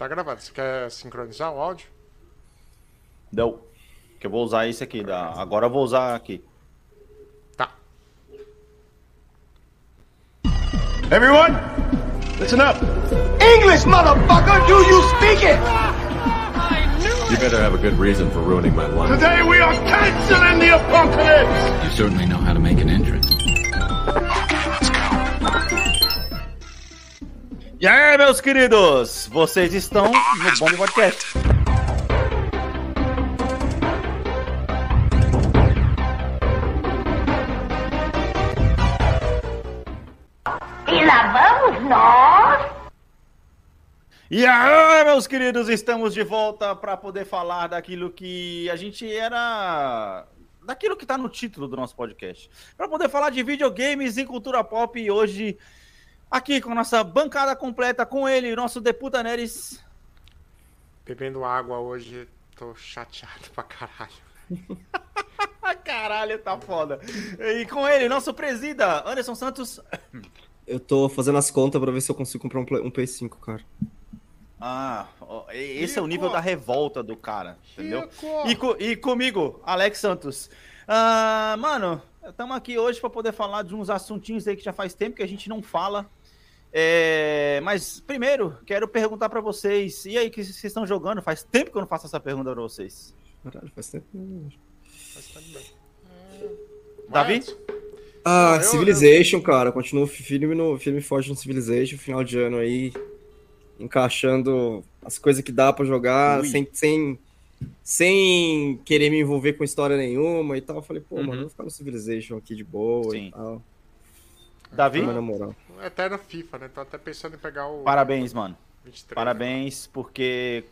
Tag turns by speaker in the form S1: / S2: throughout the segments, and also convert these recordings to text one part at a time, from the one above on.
S1: tá gravado. Você quer sincronizar o áudio?
S2: Não. Que eu vou usar esse aqui. Da... Agora eu vou usar aqui.
S1: Tá.
S3: Everyone, listen up. English, motherfucker, do you speak it?
S4: You better have a good reason for ruining my life.
S3: Today we are canceling the apocalypse.
S5: You certainly know how to make an entrance.
S2: E aí, meus queridos? Vocês estão no Bomb Podcast.
S6: E lá vamos nós.
S2: E aí, meus queridos, estamos de volta para poder falar daquilo que a gente era. daquilo que tá no título do nosso podcast. Para poder falar de videogames e cultura pop. E hoje, aqui com nossa bancada completa, com ele, nosso Deputa Neres.
S1: Bebendo água hoje, tô chateado pra caralho.
S2: Ah, caralho, tá foda. E com ele, nosso presida, Anderson Santos.
S7: Eu tô fazendo as contas pra ver se eu consigo comprar um, Play- um PS5, cara.
S2: Ah, esse é o nível
S1: Rico.
S2: da revolta do cara, entendeu?
S1: Rico.
S2: E, co- e comigo, Alex Santos. Ah, mano, estamos aqui hoje para poder falar de uns assuntinhos aí que já faz tempo que a gente não fala. É, mas primeiro, quero perguntar para vocês. E aí, o que vocês estão jogando? Faz tempo que eu não faço essa pergunta para vocês.
S7: Caralho, faz tempo. né?
S1: Mas tá bem.
S2: Davi?
S7: Ah,
S1: eu-
S7: Civilization, cara. Continuo firme, no, firme e forte no Civilization. Final de ano aí. Encaixando as coisas que dá pra jogar,
S2: Ui.
S7: sem, sem, sem querer me envolver com história nenhuma e tal. Eu falei, pô,
S2: Uhum.
S7: mano, eu vou ficar no Civilization aqui de boa
S2: Sim.
S7: e tal.
S2: Davi?
S7: Mas na moral.
S1: Um Eterno FIFA, né? Tô até pensando em pegar o.
S2: Parabéns, mano.
S1: 23.
S2: Parabéns, porque.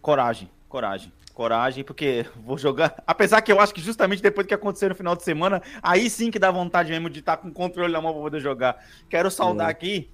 S2: Coragem, coragem. Coragem, porque vou jogar. Apesar que eu acho que justamente depois do que aconteceu no final de semana, aí sim que dá vontade mesmo de estar com o controle na mão pra poder jogar. Quero saudar
S7: Hum.
S2: aqui.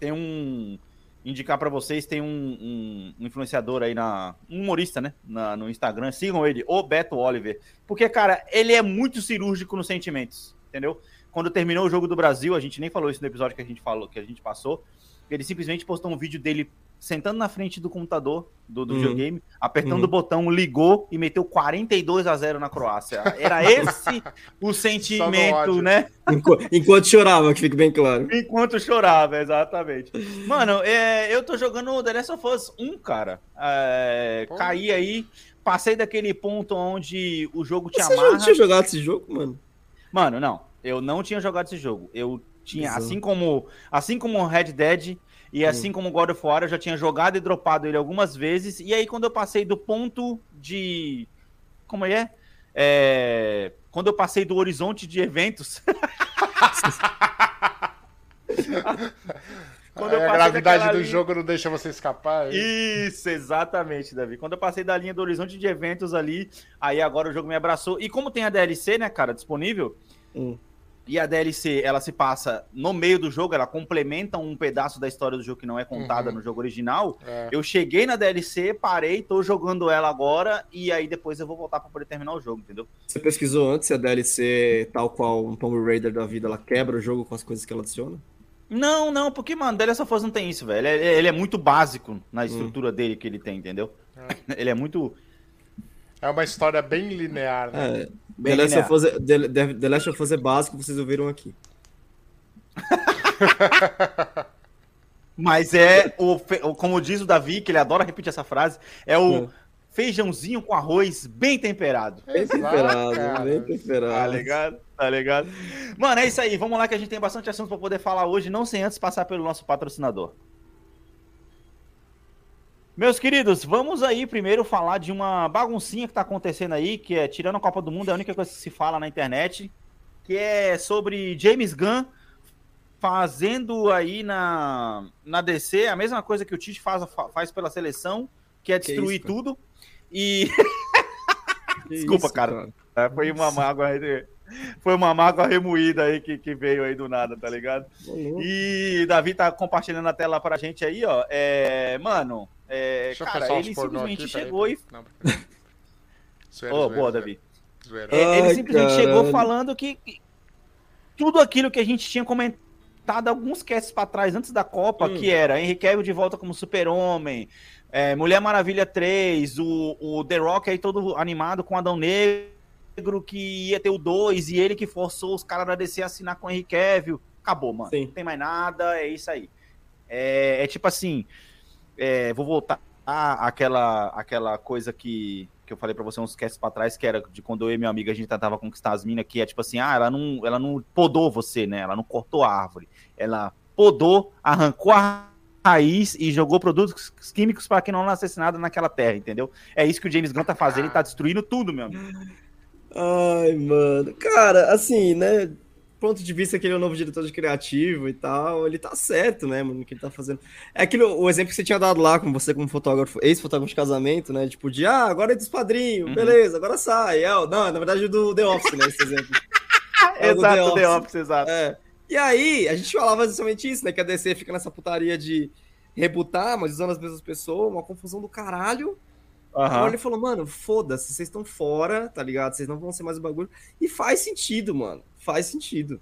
S2: Tem um. Indicar pra vocês, tem um, um influenciador aí na. Um humorista, né? Na- no Instagram. Sigam ele, o Beto Oliver. Porque, cara, ele é muito cirúrgico nos sentimentos. Entendeu? Quando terminou o jogo do Brasil, a gente nem falou isso no episódio que a gente falou, que a gente passou. Ele simplesmente postou um vídeo dele sentando na frente do computador do, do
S7: Uhum.
S2: videogame, apertando
S7: Uhum.
S2: o botão, ligou e meteu 42 a 0 na Croácia. Era esse o sentimento, né?
S7: Enqu- Enquanto chorava, que fique bem claro.
S2: Enquanto chorava, exatamente. Mano, é, eu tô jogando The Last of Us 1, cara. É,
S1: Pô.
S2: caí aí, passei daquele ponto onde o jogo te
S7: Você já
S2: amarra.
S7: tinha jogado esse jogo, mano?
S2: Mano, não. Eu não tinha jogado esse jogo. Eu tinha,
S7: Exato.
S2: assim como assim como Red Dead e assim como God of War, eu já tinha jogado e dropado ele algumas vezes. E aí, quando eu passei do ponto de. Como é? É, Quando eu passei do horizonte de eventos. Quando
S1: Aí a gravidade do
S2: linha-
S1: jogo não deixa você escapar. hein?
S2: Isso, exatamente, Davi. Quando eu passei da linha do horizonte de eventos ali, aí agora o jogo me abraçou. E como tem a DLC, né, cara, disponível,
S7: Hum.
S2: E a DLC, ela se passa no meio do jogo, ela complementa um pedaço da história do jogo que não é contada
S1: Uhum.
S2: no jogo original.
S1: É.
S2: Eu cheguei na DLC, parei, tô jogando ela agora, e aí depois eu vou voltar pra poder terminar o jogo, entendeu?
S7: Você pesquisou antes se a DLC, tal qual um Tomb Raider da vida, ela quebra o jogo com as coisas que ela adiciona?
S2: Não, não, porque, mano, The Last of Us não tem isso, velho. Ele é, ele é muito básico na estrutura dele que ele tem, entendeu? Ele é muito.
S1: É uma história bem linear, né?
S7: É,
S2: Bem
S7: The, Last
S2: linear.
S7: of Us é, The, The- The Last of Us é básico, vocês ouviram aqui.
S2: Mas é o, como diz o Davi, que ele adora repetir essa frase, é o
S7: É.
S2: feijãozinho com arroz bem temperado.
S7: Bem temperado, bem temperado.
S2: Tá ligado? Tá ligado? Mano, é isso aí. Vamos lá que a gente tem bastante assunto pra poder falar hoje, não sem antes passar pelo nosso patrocinador. Meus queridos, vamos aí primeiro falar de uma baguncinha que tá acontecendo aí, que é tirando a Copa do Mundo, é a única coisa que se fala na internet, que é sobre James Gunn fazendo aí na, na DC a mesma coisa que o Tite faz, faz pela seleção, que é
S7: Que
S2: destruir
S7: isso, cara?
S2: tudo. E
S7: Que
S2: Desculpa,
S7: isso,
S2: cara. É, foi uma mágoa foi uma mágoa remoída aí que, que veio aí do nada, tá ligado? E Davi tá compartilhando a tela pra gente aí, ó. É, mano, é, cara, ele simplesmente
S1: aqui, peraí,
S2: chegou e.
S1: Não. Zoeira,
S2: Ô,
S1: zoeira,
S2: boa,
S1: zoeira.
S2: Davi.
S1: Zoeira.
S2: É, ele
S7: Ai,
S2: simplesmente
S7: caralho.
S2: chegou falando que que tudo aquilo que a gente tinha comentado alguns casts pra trás, antes da Copa,
S7: Hum.
S2: que era Henry Cavill de volta como super-homem, é, Mulher Maravilha 3, o, o The Rock aí todo animado com Adão Negro, que ia ter o 2, e ele que forçou os caras da DC a assinar com o Henry Cavill. Acabou, mano.
S7: Sim.
S2: Não tem mais nada, é isso aí. É, é tipo assim, é, vou voltar àquela, àquela coisa que, que eu falei pra você uns casts pra trás, que era de quando eu e minha amiga a gente tentava conquistar as minas, que é tipo assim, ah, ela não, ela não podou você, né? Ela não cortou a árvore. Ela podou, arrancou a raiz e jogou produtos químicos para que não nascesse nada naquela terra, entendeu? É isso que o James Gunn tá fazendo, ele tá destruindo tudo, meu amigo.
S7: Ai, mano. Cara, assim, né? Ponto de vista que ele é o novo diretor de criativo e tal, ele tá certo, né, mano, no que ele tá fazendo. É aquilo, o exemplo que você tinha dado lá com você como fotógrafo, ex-fotógrafo de casamento, né? Tipo, de ah, agora é dos padrinhos,
S2: Uhum.
S7: beleza, agora sai. É, não, na verdade do The Office, né? Esse exemplo. É o
S2: exato,
S7: The
S2: The
S7: Office.
S2: Office, exato.
S7: É. E aí, a gente falava justamente isso, né? Que a DC fica nessa putaria de rebutar, mas usando as mesmas pessoas, uma confusão do caralho.
S2: Aham.
S7: Agora ele falou, mano, foda-se, vocês estão fora, tá ligado? Vocês não vão ser mais o bagulho. E faz sentido, mano. Faz sentido.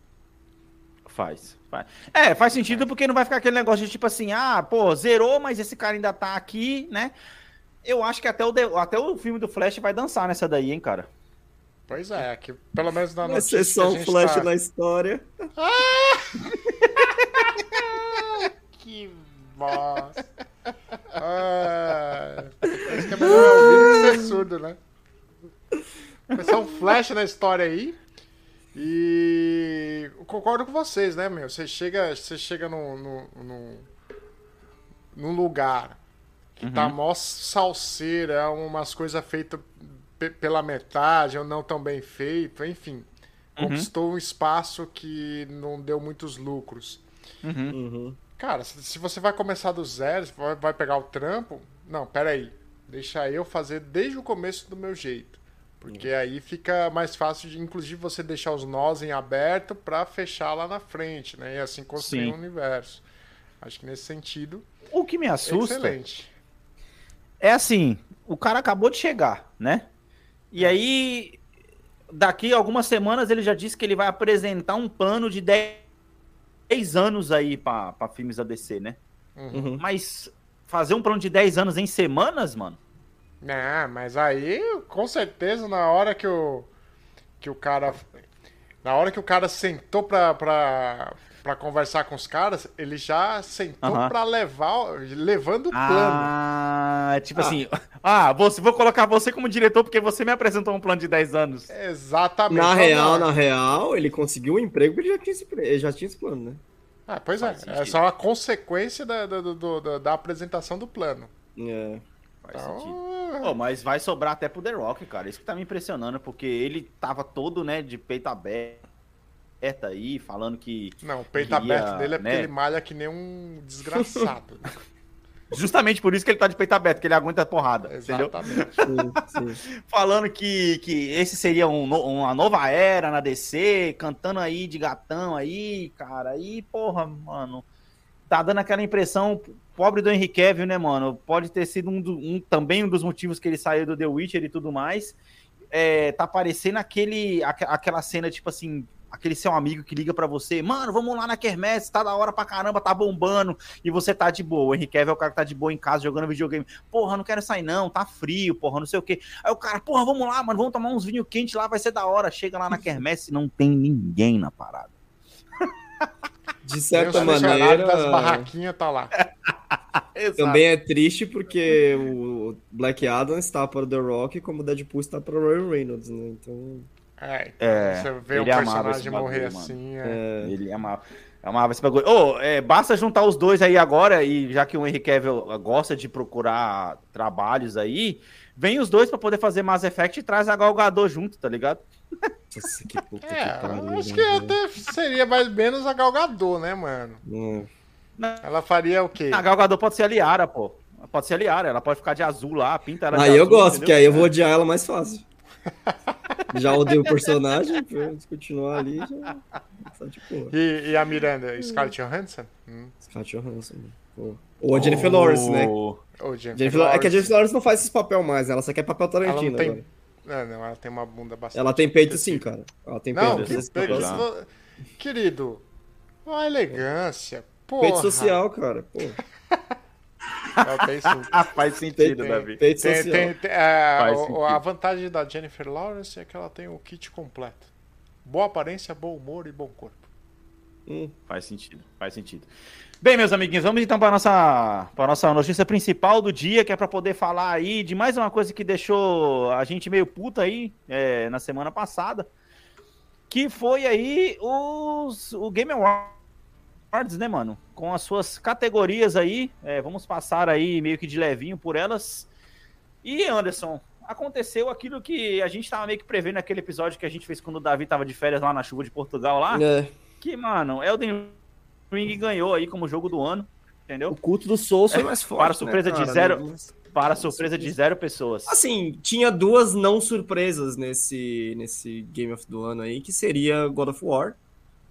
S2: Faz, faz. É, faz sentido porque não vai ficar aquele negócio de tipo assim, ah, pô, zerou, mas esse cara ainda tá aqui, né? Eu acho que até o, até o filme do Flash vai dançar nessa daí, hein, cara.
S1: Pois é, que pelo menos na
S7: Vai
S1: notícia
S7: ser só um flash
S1: tá-
S7: na história.
S1: Que bosta. Ah, é isso que é melhor ouvir do que ser surdo, né? Ser um flash na história aí. E eu concordo com vocês, né, meu? Você chega, você chega num, num, num, num lugar que tá mó salseira, umas coisas feitas pe- pela metade ou não tão bem feito, enfim. Conquistou um espaço que não deu muitos lucros.
S7: Uhum.
S1: Cara, se, você vai começar do zero, vai, pegar o trampo. Não, peraí. Deixa eu fazer desde o começo do meu jeito. Porque aí fica mais fácil de, inclusive, você deixar os nós em aberto pra fechar lá na frente, né? E assim construir
S2: Sim.
S1: um universo. Acho que nesse sentido,
S2: O que me assusta
S1: excelente.
S2: é assim, o cara acabou de chegar, né? E aí, daqui a algumas semanas ele já disse que ele vai apresentar um plano de 10, 10 anos aí pra pra filmes da DC, né?
S7: Uhum.
S2: Mas fazer um plano de 10 anos em semanas, mano?
S1: Não, mas aí, com certeza, na hora que o, que o cara. Na hora que o cara sentou pra, pra, pra conversar com os caras, ele já sentou
S2: Aham.
S1: pra levar. levando o plano.
S2: Ah, tipo assim, ah, você, vou colocar você como diretor porque você me apresentou um plano de 10 anos.
S1: Exatamente.
S7: Na
S1: Então,
S7: real,
S1: não.
S7: na real, ele conseguiu um emprego porque ele já tinha esse, ele já tinha esse plano, né?
S1: Ah, pois é,
S2: Faz
S1: é
S2: sentido.
S1: só uma consequência da, da, do- da, da apresentação do plano.
S7: É.
S2: Faz
S1: Então,
S2: sentido. Pô, mas vai sobrar até pro The Rock, cara. Isso que tá me impressionando, porque ele tava todo, né, de peito aberto aí, falando que.
S1: não, o peito
S2: Queria,
S1: aberto dele é porque
S2: né?
S1: ele malha que nem um desgraçado.
S2: Justamente por isso que ele tá de peito aberto, que ele aguenta a porrada. Entendeu?
S1: Exatamente.
S7: Sim, sim.
S2: Falando que, que esse seria um uma nova era na DC, cantando aí de gatão aí, cara. Aí, porra, mano. Tá dando aquela impressão, pobre do Henry Cavill, né, mano? Pode ter sido um, do- um- também um dos motivos que ele saiu do The Witcher e tudo mais. É, tá parecendo aquele, aque- aquela cena, tipo assim, aquele seu amigo que liga pra você, mano, vamos lá na Kermesse, tá da hora pra caramba, tá bombando, e você tá de boa. O Henry Cavill é o cara que tá de boa em casa jogando videogame. Porra, não quero sair não, tá frio, porra, não sei o quê. Aí o cara, porra, vamos lá, mano, vamos tomar uns vinho quente lá, vai ser da hora. Chega lá na Kermesse e não tem ninguém na parada.
S7: De certa
S1: das
S7: maneira,
S1: barraquinhas tá lá.
S7: também é triste porque o Black Adam está para o The Rock como o Deadpool está para o Ryan Reynolds, né? Então,
S1: É, então,
S2: É,
S1: você vê
S2: ele amava
S1: personagem
S2: bagulho,
S1: morrer
S2: mano.
S1: assim. É...
S7: é,
S2: Ele amava, amava esse bagulho. Ô, é, basta juntar os dois aí agora, e já que o Henry Cavill gosta de procurar trabalhos aí, vem os dois pra poder fazer Mass Effect e traz a Gal Gadot junto, tá ligado?
S7: nossa, que puta
S1: É,
S7: que pariu.
S1: eu acho
S7: né,
S1: que até seria mais ou menos a Galgador, né, mano?
S7: É.
S1: Ela faria o quê?
S2: A Gal Gadot pode ser a Liara, pô. Pode ser a Liara, ela pode ficar de azul lá, pinta ela de
S7: Aí eu
S2: azul,
S7: gosto,
S2: entendeu?
S7: porque aí eu vou odiar ela mais fácil. Já odeio o personagem, pra continuar ali, já tá.
S1: E, e a Miranda? Scarlett Johansson? Hum.
S7: Scarlett Johansson, pô. Ou a Jennifer Lawrence, né?
S1: Ou Jennifer
S7: Jennifer, é que a
S1: Lawrence.
S7: Jennifer Lawrence não faz esses papel mais, né? ela só quer papel
S1: Ela
S7: Tarantino
S1: não tem...
S7: agora.
S1: Não, não, ela tem uma bunda bastante...
S7: Ela tem peito sim, cara. Ela tem
S1: Não,
S7: peito.
S1: que
S7: esse
S1: peito,
S2: já.
S1: querido, Uma elegância. Porra.
S7: Peito social, cara. Pô.
S1: É, tem
S2: faz sentido,
S1: Tem-
S2: Davi.
S1: Tem-
S7: social.
S1: tem- tem- é, o- a vantagem da Jennifer Lawrence é que ela tem o kit completo. Boa aparência, bom humor e bom corpo.
S7: Hum.
S2: Faz sentido, faz sentido. Bem, meus amiguinhos, vamos então para nossa para nossa notícia principal do dia, que é para poder falar aí de mais uma coisa que deixou a gente meio puta aí é, na semana passada, que foi aí os o Game Awards, né, mano? Com as suas categorias aí, é, vamos passar aí meio que de levinho por elas. E Anderson, aconteceu aquilo que a gente tava meio que prevendo naquele episódio que a gente fez quando o Davi tava de férias lá na chuva de Portugal lá.
S7: É.
S2: Que, mano, Elden Ring ganhou aí como jogo do ano,
S7: O
S2: entendeu?
S7: culto do Souls foi mais forte.
S2: Para surpresa
S7: né,
S2: de zero-
S7: Mas-
S2: Para a surpresa de zero pessoas.
S7: Assim, tinha duas não surpresas nesse, nesse Game of do ano aí, que seria God of War,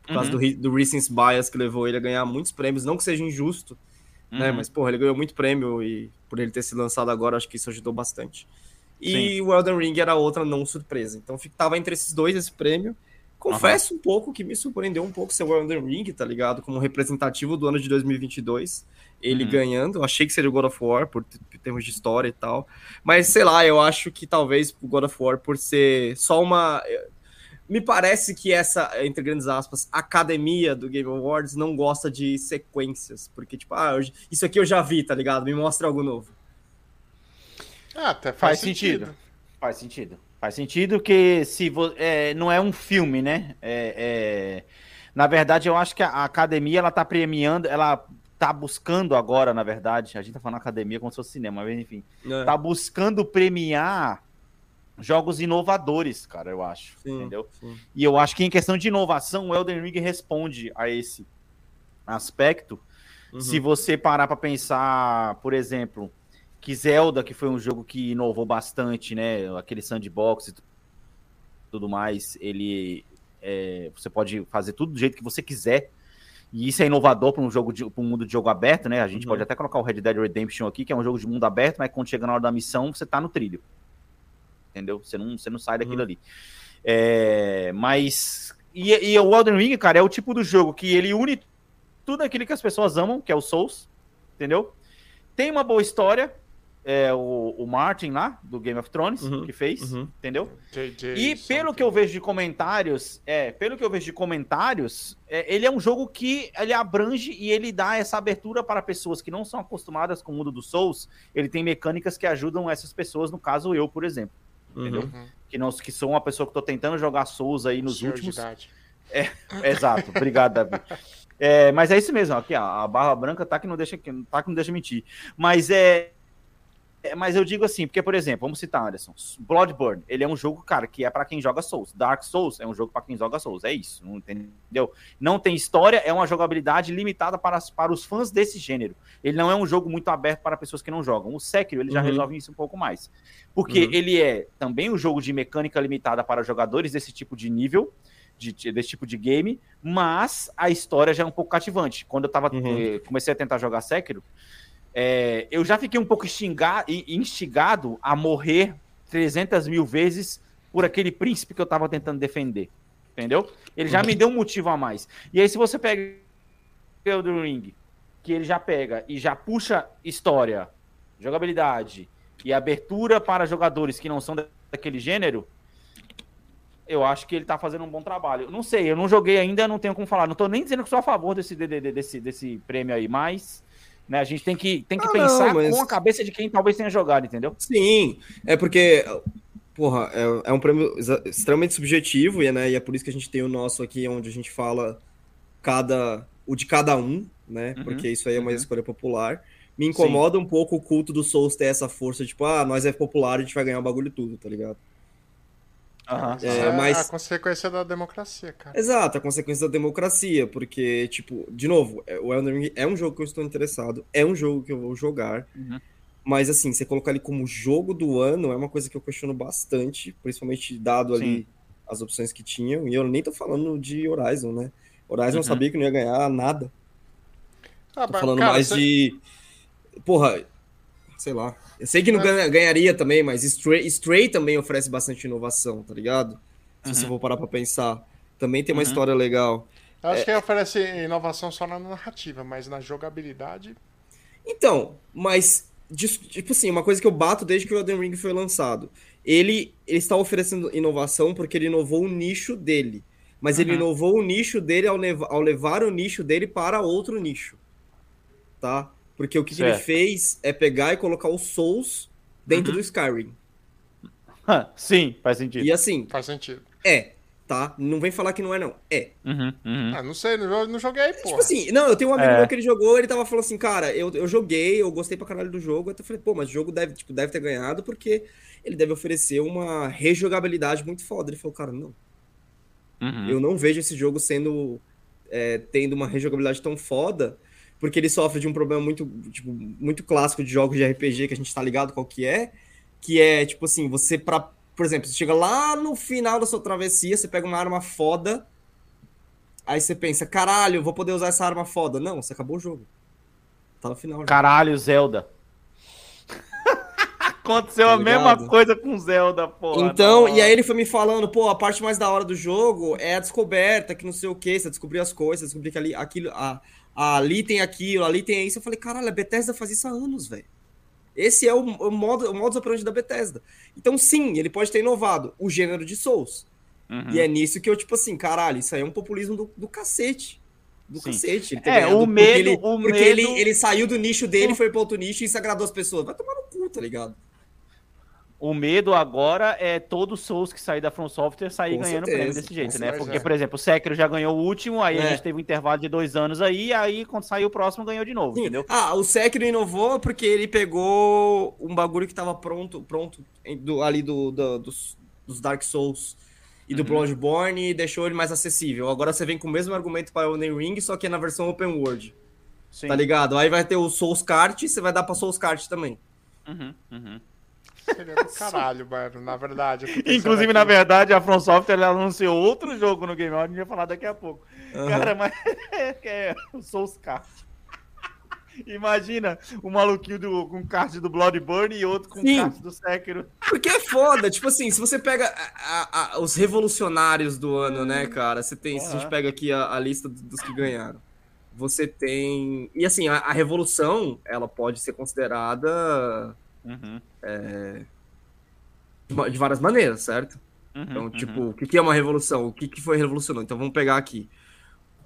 S7: por causa
S2: Uhum.
S7: do, do Recency Bias que levou ele a ganhar muitos prêmios, não que seja injusto, né?
S2: Uhum.
S7: Mas, porra, ele ganhou muito prêmio e por ele ter se lançado agora, acho que isso ajudou bastante. E o Elden Ring era outra não surpresa. Então fi- tava entre esses dois esse prêmio. Confesso um pouco que me surpreendeu um pouco ser o Elden Ring, tá ligado? Como representativo do ano de 2022. Ele
S2: Uhum.
S7: ganhando. Achei que seria o God of War, por termos de história e tal. Mas, sei lá, eu acho que talvez o God of War, por ser só uma. Me parece que essa, entre grandes aspas, academia do Game Awards não gosta de sequências. Porque, tipo, ah, eu- isso aqui eu já vi, tá ligado? Me mostra algo novo.
S1: Ah, até faz,
S2: Faz
S1: sentido.
S2: sentido. Faz sentido. Faz sentido que se vo- é, não é um filme, né? É, é- Na verdade, eu acho que a academia ela tá premiando, ela tá buscando agora, na verdade. A gente tá falando academia como se fosse cinema, mas enfim.
S7: né?
S2: Tá buscando premiar jogos inovadores, cara, eu acho.
S7: Sim,
S2: entendeu?
S7: sim.
S2: E eu acho que em questão de inovação, o Elden Ring responde a esse aspecto.
S7: Uhum.
S2: Se você parar para pensar, por exemplo, que Zelda, que foi um jogo que inovou bastante, né? Aquele sandbox e tu- tudo mais, ele é, você pode fazer tudo do jeito que você quiser. E isso é inovador para um jogo de pra um mundo de jogo aberto, né? A gente
S7: Uhum.
S2: pode até colocar o Red Dead Redemption aqui, que é um jogo de mundo aberto, mas quando chega na hora da missão, você tá no trilho. Entendeu? Você não, você não sai daquilo
S7: Uhum.
S2: ali. É, mas. E, e o Elden Ring, cara, é o tipo do jogo que ele une tudo aquilo que as pessoas amam, que é o Souls, entendeu? Tem uma boa história, é o, o Martin lá, do Game of Thrones,
S7: Uhum,
S2: que fez,
S7: uhum.
S2: entendeu?
S1: JJ
S2: E pelo que eu vejo de comentários, é, pelo que eu vejo de comentários, é, ele é um jogo que ele abrange e ele dá essa abertura para pessoas que não são acostumadas com o mundo do Souls. Ele tem mecânicas que ajudam essas pessoas, no caso eu, por exemplo?
S1: Uhum.
S2: Que não que sou uma pessoa que tô tentando jogar Souls aí nos
S1: Senhor
S2: últimos.
S1: idade.
S2: Exato, obrigado, Davi. É, mas é isso mesmo, aqui ó, a barra branca tá que não deixa tá que não deixa mentir. Mas é, é- mas eu digo assim, porque por exemplo, vamos citar Anderson, Bloodborne, ele é um jogo, cara, que é pra quem joga Souls. Dark Souls é um jogo pra quem joga Souls, é isso, não entendeu? Não tem história, é uma jogabilidade limitada para, para os fãs desse gênero. Ele não é um jogo muito aberto para pessoas que não jogam. O Sekiro, ele já
S7: Uhum.
S2: resolve isso um pouco mais. Porque
S7: Uhum.
S2: ele é também um jogo de mecânica limitada para jogadores desse tipo de nível, de, desse tipo de game, mas a história já é um pouco cativante. Quando eu tava,
S7: Uhum.
S2: eh, comecei a tentar jogar Sekiro, eh, eu já fiquei um pouco instigado a morrer 300 mil vezes por aquele príncipe que eu tava tentando defender. Entendeu? Ele já me deu um motivo a mais. E aí, se você pega o Ring, que ele já pega e já puxa história, jogabilidade e abertura para jogadores que não são da- daquele gênero, eu acho que ele tá fazendo um bom trabalho. Não sei, eu não joguei ainda, não tenho como falar. Não tô nem dizendo que sou a favor desse, de- de- desse, desse prêmio aí, mas né, a gente tem que, tem que
S7: Ah,
S2: pensar
S7: não, mas-
S2: com a cabeça de quem talvez tenha jogado, entendeu?
S7: Sim, é porque, porra, é, é um prêmio extremamente subjetivo, e, né, e é por isso que a gente tem o nosso aqui, onde a gente fala cada o de cada um, né,
S2: Uhum,
S7: porque isso aí é uma
S2: uhum.
S7: escolha popular. Me incomoda um pouco o culto do Souls ter essa força, tipo, ah, nós é popular, a gente vai ganhar o bagulho tudo, tá ligado?
S2: Aham.
S1: Isso
S7: É,
S1: é,
S7: mas-
S1: a consequência da democracia, cara.
S7: Exato, a consequência da democracia, porque, tipo, de novo, é- o Elden Ring é um jogo que eu estou interessado, é um jogo que eu vou jogar,
S2: Uhum.
S7: mas, assim, você colocar ele como jogo do ano é uma coisa que eu questiono bastante, principalmente dado ali
S2: Sim.
S7: as opções que tinham, e eu nem tô falando de Horizon, né? Horizon eu
S2: Uhum.
S7: sabia que não ia ganhar nada,
S1: Ah,
S7: tô
S1: mas,
S7: falando
S1: cara,
S7: mais
S1: você-
S7: de... Porra, sei lá. Eu sei que não
S1: É.
S7: ganha- ganharia também, mas Stray, Stray também oferece bastante inovação, tá ligado? Se você
S2: Uhum.
S7: for parar pra pensar. Também tem uma
S2: Uhum.
S7: história legal.
S1: Eu acho que ele oferece inovação só na narrativa, mas na jogabilidade.
S7: Então, mas, tipo assim, uma coisa que eu bato desde que o Elden Ring foi lançado. Ele, ele está oferecendo inovação porque ele inovou o nicho dele. Mas ele
S2: Uhum.
S7: inovou o nicho dele ao, ao levar o nicho dele para outro nicho. Tá? Porque o que, que ele fez é pegar e colocar os Souls dentro
S2: Uhum.
S7: do Skyrim.
S2: Sim, faz sentido.
S7: E assim,
S1: Faz sentido.
S7: é, tá? Não vem falar que não é, não. É.
S2: Uhum, uhum.
S1: Ah, não sei, não, não joguei, pô.
S7: Tipo assim, não, eu tenho um amigo
S2: É.
S7: meu que ele jogou, ele tava falando assim, cara, eu, eu joguei, eu gostei pra caralho do jogo, eu até falei, pô, mas o jogo deve, tipo, deve ter ganhado porque ele deve oferecer uma rejogabilidade muito foda. Ele falou, cara, não,
S2: Uhum.
S7: eu não vejo esse jogo sendo, é, tendo uma rejogabilidade tão foda, porque ele sofre de um problema muito, tipo, muito clássico de jogos de RPG que a gente tá ligado qual que é, que é, tipo assim, você pra, por exemplo, você chega lá no final da sua travessia, você pega uma arma foda, aí você pensa, caralho, vou poder usar essa arma foda. Não, você acabou o jogo. Tá no final. já.
S2: Caralho, Zelda. Aconteceu
S7: Tá
S2: a mesma coisa com Zelda, pô.
S7: Então, e aí ele foi me falando, pô, a parte mais da hora do jogo é a descoberta, que não sei o que, você descobrir as coisas, você descobrir que ali, aquilo, a- ali tem aquilo, ali tem isso. Eu falei, caralho, a Bethesda faz isso há anos, velho. Esse é o, o modo, o modus operandi da Bethesda. Então, sim, ele pode ter inovado o gênero de Souls.
S2: Uhum.
S7: E é nisso que eu, tipo assim, caralho, isso aí é um populismo do, do cacete. Do
S2: Sim.
S7: cacete.
S2: É, o
S7: porque
S2: medo-
S7: ele-
S2: o
S7: Porque
S2: medo-
S7: ele, ele saiu do nicho dele foi pra outro nicho e isso agradou as pessoas. Vai tomar no cu, tá ligado?
S2: O medo agora é todo o Souls que sair da From Software sair
S7: Com
S2: ganhando
S7: certeza,
S2: prêmio desse jeito, né? Porque, por exemplo, o Sekiro já ganhou o último, aí a
S7: É.
S2: gente teve um intervalo de dois anos aí, aí quando saiu o próximo ganhou de novo,
S7: Sim.
S2: entendeu?
S7: Ah, o Sekiro inovou porque ele pegou um bagulho que tava pronto, pronto do- ali do, do- dos, dos Dark Souls e do
S2: Uhum.
S7: Bloodborne e deixou ele mais acessível. Agora você vem com o mesmo argumento para o Elden Ring, só que é na versão open world,
S2: Sim.
S7: tá ligado? Aí vai ter o Souls Kart e você vai dar pra Souls Kart também.
S2: Uhum, uhum.
S1: Seria do caralho, mano, na verdade.
S2: Inclusive,
S1: aqui.
S2: na verdade, a From Software ela anunciou outro jogo no Game Awards, a gente vai falar daqui a pouco.
S7: Aham.
S2: Cara, mas é o Souls Kart. Imagina o maluquinho do, com kart do Bloodborne e outro com
S7: Sim.
S2: kart do Sekiro.
S7: Porque é foda, tipo assim, se você pega a- a- a- os revolucionários do ano, né, cara? Você tem, se a gente pega aqui a, a lista do- dos que ganharam. Você tem. E assim, a, a revolução, ela pode ser considerada
S2: Uhum,
S7: de ma- de várias maneiras, certo?
S2: uhum,
S7: Então,
S2: uhum.
S7: tipo, o que, que é uma revolução? O que, que foi revolucionou? Então vamos pegar aqui.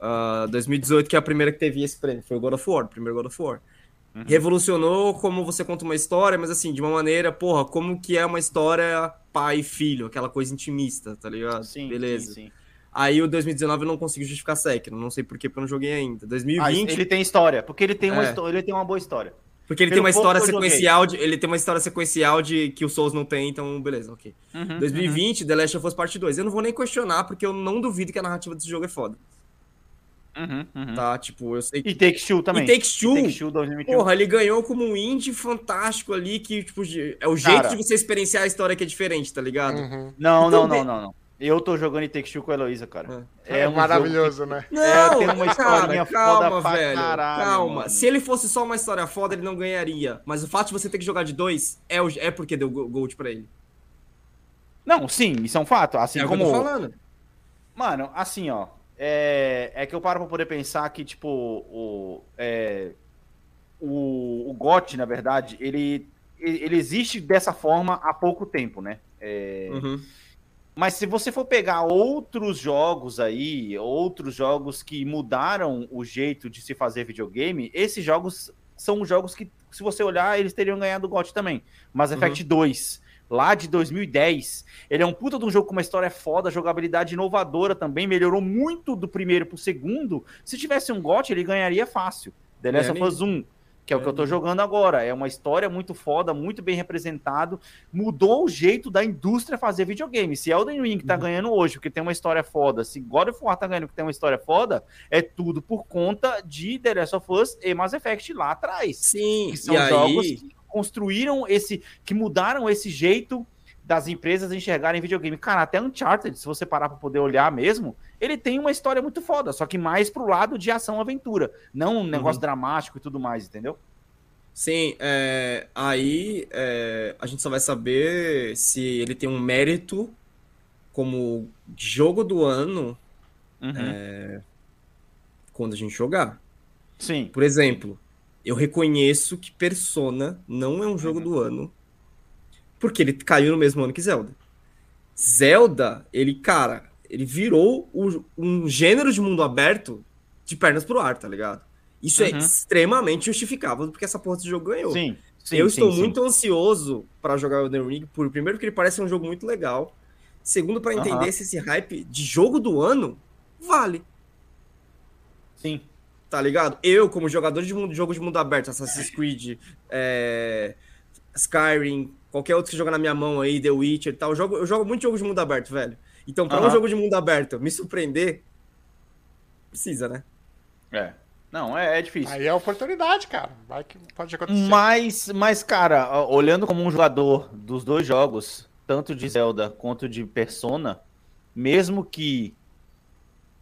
S7: Ah, 2018, que é a primeira que teve esse prêmio, foi o God of War, o primeiro God of War.
S2: Uhum.
S7: Revolucionou como você conta uma história, mas assim, de uma maneira, porra, como que é uma história pai e filho, aquela coisa intimista, tá ligado?
S2: Sim,
S7: Beleza.
S2: sim, sim.
S7: Aí o 2019 eu não consigo justificar Sekiro, não sei porquê, porque eu não joguei ainda.
S2: Ah,
S7: 2020,
S2: ele tem história, porque ele tem, uma,
S7: É.
S2: histó- ele tem uma boa história.
S7: Porque ele
S2: pelo
S7: tem uma história sequencial, de, ele tem uma história sequencial de que o Souls não tem, então beleza, ok.
S2: Uhum,
S7: 2020, The Last of Us Part 2. Eu não vou nem questionar, porque eu não duvido que a narrativa desse jogo é foda,
S2: uhum, uhum.
S7: tá? Tipo, eu sei que...
S2: E Take Two também.
S7: E Takes Two,
S2: Take Two 2021.
S7: porra, ele ganhou como um indie fantástico ali, que, tipo, de- é o jeito
S2: Cara.
S7: de você experienciar a história que é diferente, tá ligado?
S1: Uhum.
S2: Não,
S7: Então,
S2: não, não, não, não. Eu tô jogando em Take Two com a Heloísa, cara.
S1: É,
S2: um
S1: maravilhoso,
S2: jogo
S1: né?
S7: Não,
S2: É, tem uma
S7: cara,
S2: historinha
S7: calma,
S2: foda pra
S7: velho.
S2: caralho,
S7: calma.
S2: mano.
S7: Se ele fosse só uma história foda, ele não ganharia. Mas o fato de você ter que jogar de dois é, o- é porque deu go- Gold pra ele.
S2: Não, sim, isso é um fato. Assim
S7: é
S2: como.
S7: que eu tô falando.
S2: Mano, assim, ó. É, é que eu paro pra poder pensar que, tipo, o. É, o, o GOT, na verdade, ele, ele ele existe dessa forma há pouco tempo, né? É,
S7: Uhum.
S2: Mas se você for pegar outros jogos aí, outros jogos que mudaram o jeito de se fazer videogame, esses jogos são jogos que, se você olhar, eles teriam ganhado o GOT também. Mass Effect 2, lá de 2010, ele é um puta de um jogo com uma história foda, jogabilidade inovadora também, melhorou muito do primeiro pro segundo. Se tivesse um GOT, ele ganharia fácil. The Last
S7: É
S2: of Us 1, que é o que eu tô jogando agora. É uma história muito foda, muito bem representado. Mudou o jeito da indústria fazer videogame. Se Elden Ring tá ganhando hoje porque tem uma história foda, se God of War tá ganhando porque tem uma história foda, é tudo por conta de The Last of Us e Mass Effect lá atrás.
S7: Sim,
S2: Que são
S7: e aí...
S2: jogos que construíram esse, que mudaram esse jeito das empresas enxergarem videogame. Cara, até Uncharted, se você parar pra poder olhar mesmo, ele tem uma história muito foda, só que mais pro lado de ação-aventura, não um negócio dramático e tudo mais, entendeu?
S7: Sim, é, aí é, a gente só vai saber se ele tem um mérito como jogo do ano
S2: Uhum.
S7: É, quando a gente jogar.
S2: Sim.
S7: Por exemplo, eu reconheço que Persona não é um jogo do ano, porque ele caiu no mesmo ano que Zelda. Zelda, ele, cara, ele virou o- um gênero de mundo aberto de pernas pro ar, tá ligado? Isso é
S2: Uhum.
S7: extremamente justificável porque essa porra desse jogo ganhou.
S2: Sim. sim
S7: eu
S2: sim,
S7: estou
S2: sim.
S7: muito ansioso pra jogar o Elden Ring, por primeiro porque ele parece um jogo muito legal, segundo pra entender
S2: Aham.
S7: se esse hype de jogo do ano vale,
S2: Sim.
S7: tá ligado? Eu, como jogador de mundo- jogo de mundo aberto, Assassin's Creed, é, Skyrim, qualquer outro que joga na minha mão aí, The Witcher e tal, eu jogo, eu jogo muito jogo de mundo aberto, velho. Então, pra um jogo de mundo aberto me surpreender, precisa, né?
S2: É. Não, é, é difícil.
S1: Aí é oportunidade, cara. Vai que pode acontecer.
S2: Mas, mas, cara, olhando como um jogador dos dois jogos, tanto de Zelda quanto de Persona, mesmo que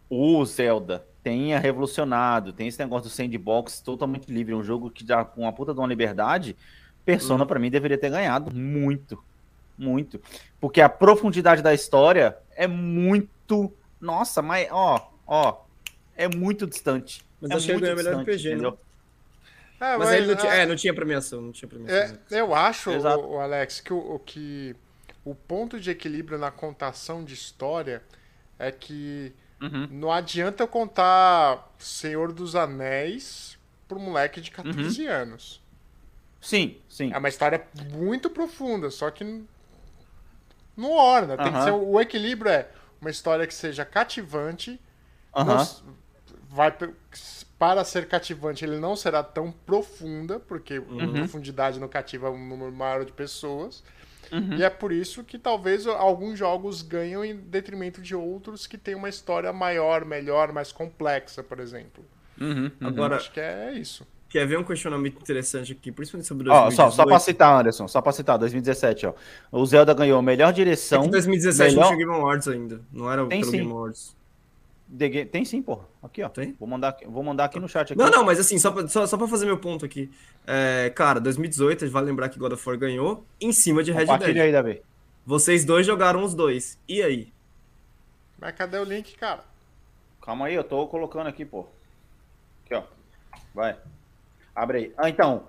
S2: o Zelda tenha revolucionado, tem esse negócio do sandbox totalmente livre, um jogo que dá com uma puta de uma liberdade, Persona pra mim deveria ter ganhado muito, muito, porque a profundidade da história é muito, nossa, mas ó, ó, é muito distante.
S7: Mas
S2: é
S7: acho que ele ganhou melhor RPG, né?
S1: É,
S7: Mas aí ele não,
S1: ah,
S7: tinha, é, não tinha premiação, não tinha premiação.
S1: É, eu acho,
S2: Exato.
S1: o, Alex, que o, o que o ponto de equilíbrio na contação de história é que
S2: Uhum.
S1: não adianta eu contar Senhor dos Anéis pro moleque de 14
S2: Uhum.
S1: anos.
S2: Sim, sim.
S1: É uma história muito profunda, só que não orna. Tem que
S2: Aham.
S1: ser, o equilíbrio é uma história que seja cativante,
S2: Aham.
S1: s- vai para ser cativante ele não será tão profunda porque
S2: Uhum.
S1: profundidade não cativa um número maior de pessoas
S2: Uhum.
S1: e é por isso que talvez alguns jogos ganham em detrimento de outros que têm uma história maior melhor mais complexa por exemplo
S2: Uhum, uhum.
S7: Agora,
S1: acho que é isso
S7: quer ver um questionamento interessante aqui, principalmente sobre
S2: Ó,
S7: 2018?
S2: só, só pra citar, Anderson, só pra citar, 2017, ó. O Zelda ganhou melhor
S7: É
S2: direção.
S7: que 2017
S2: melhor...
S7: não tinha Game Awards ainda. Não era
S2: Tem
S7: pelo
S2: sim.
S7: Game Awards.
S2: The Ga- Tem sim, pô. Aqui, ó.
S7: Tem?
S2: Vou mandar, aqui- vou mandar aqui no chat. Aqui.
S7: Não, não, mas assim, só pra, só, só pra fazer meu ponto aqui. É, cara, 2018, vale lembrar que God of War ganhou em cima de Red Dead.
S2: aí, Davi.
S7: Vocês dois jogaram os dois. E aí?
S1: mas cadê o link cara
S2: Calma aí, eu tô colocando aqui, pô. Aqui, ó. Vai. Abre aí. Ah, então.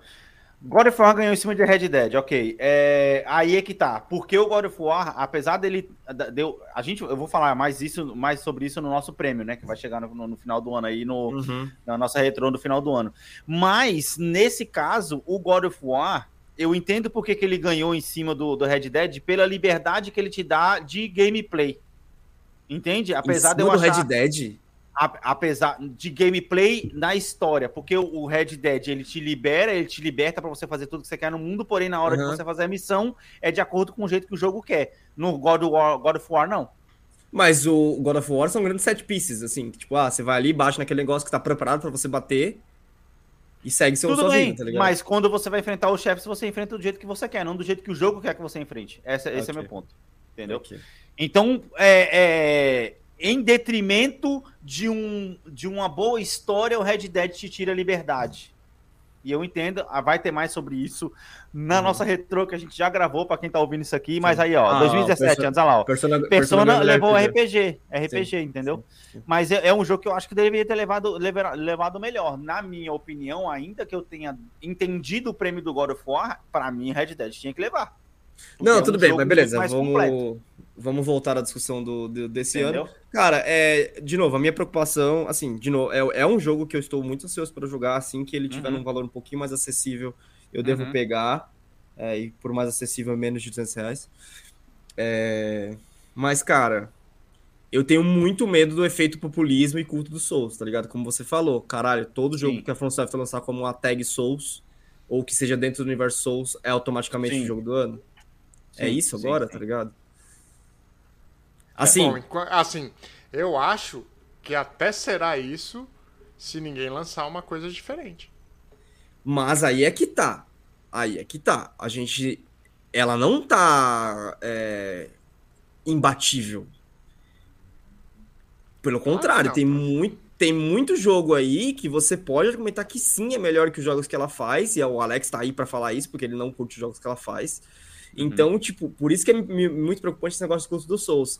S2: God of War ganhou em cima de Red Dead, ok. É, aí é que tá. Porque o God of War, apesar dele. Deu, a gente, eu vou falar mais, isso, mais sobre isso no nosso prêmio, né? Que vai chegar no, no final do ano aí, no,
S7: Uhum.
S2: na nossa retrô no final do ano. Mas, nesse caso, o God of War, eu entendo porque que ele ganhou em cima do, do Red Dead pela liberdade que ele te dá de gameplay. Entende? Apesar de eu
S7: cima do
S2: achar
S7: Red Dead?
S2: A- apesar de gameplay na história, porque o, o Red Dead ele te libera, ele te liberta pra você fazer tudo que você quer no mundo, porém na hora
S7: Uhum.
S2: de você fazer a missão é de acordo com o jeito que o jogo quer. No God of War, God of War não.
S7: Mas o God of War são grandes set pieces, assim. que, Tipo, ah, você vai ali, bate naquele negócio que tá preparado pra você bater e segue seu,
S2: Tudo
S7: sua
S2: bem,
S7: tá ligado?
S2: mas quando você vai enfrentar os chefes, você enfrenta do jeito que você quer, não do jeito que o jogo quer que você enfrente. Essa, Esse é meu ponto. Entendeu?
S7: Ok.
S2: Então, é, é, em detrimento de, um, de uma boa história, o Red Dead te tira a liberdade. E eu entendo, ah, vai ter mais sobre isso na nossa retrô que a gente já gravou para quem tá ouvindo isso aqui, mas aí, ó,
S7: Ah,
S2: 2017,
S7: Persona-
S2: antes lá, ó.
S7: Persona,
S2: Persona
S7: melhor
S2: levou
S7: RPG.
S2: RPG, RPG, entendeu? Mas é, é um jogo que eu acho que deveria ter levado, levar- levado melhor. Na minha opinião, ainda que eu tenha entendido o prêmio do God of War, para mim, Red Dead tinha que levar.
S7: Não,
S2: é um
S7: tudo bem, mas beleza,
S2: mais completo,
S7: vamos, voltar à discussão do, do- desse
S2: entendeu?
S7: ano. Cara, é, de novo, a minha preocupação, assim, de novo, é, é um jogo que eu estou muito ansioso para jogar, assim que ele tiver
S2: Uhum.
S7: num valor um pouquinho mais acessível, eu devo
S2: Uhum.
S7: pegar, é, e por mais acessível, menos de 200 reais. É, mas, cara, eu tenho muito medo do efeito populismo e culto dos Souls, tá ligado? Como você falou, caralho, todo jogo
S2: Sim.
S7: que a From Software lançar como uma tag Souls, ou que seja dentro do universo Souls, é automaticamente
S2: Sim.
S7: o jogo do ano. é
S2: Sim,
S7: isso
S2: sim,
S7: agora,
S2: sim.
S7: tá ligado? Assim,
S1: Bom, enqu- assim, eu acho que até será isso se ninguém lançar uma coisa diferente.
S7: mas aí é que tá. Aí é que tá. A gente. Ela não tá é, imbatível. Pelo contrário,
S1: não.
S7: tem, muito, tem muito jogo aí que você pode argumentar que sim é melhor que os jogos que ela faz, e o Alex tá aí pra falar isso, porque ele não curte os jogos que ela faz. Então, tipo, por isso que é muito preocupante esse negócio do custo do Souls.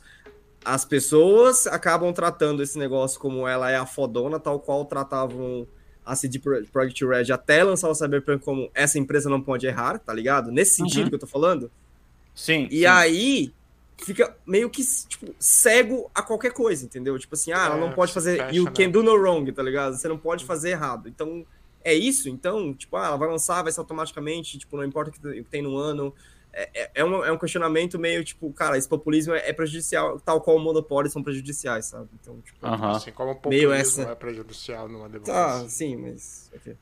S7: As pessoas acabam tratando esse negócio como ela é a fodona, tal qual tratavam a CD Projekt Red até lançar o Cyberpunk como essa empresa não pode errar, tá ligado? Nesse sentido
S2: Uhum.
S7: que eu tô falando.
S2: Sim.
S7: E
S2: sim.
S7: aí fica meio que tipo, cego a qualquer coisa, entendeu? Tipo assim, ah, ela não
S1: É,
S7: pode fazer
S1: fecha,
S7: you
S1: né?
S7: can do no wrong, tá ligado? Você não pode fazer errado. Então, é isso? Então, tipo, ah, ela vai lançar, vai ser automaticamente, tipo, não importa o que tem no ano. É, é, é um, é um questionamento meio, tipo, cara, esse populismo é, é prejudicial, tal qual o monopólio são prejudiciais, sabe? Então, tipo,
S2: Aham.
S1: Assim como o
S7: Meio
S1: populismo
S7: essa-
S1: é prejudicial numa
S7: tá,
S1: democracia.
S7: sim, mas... ok.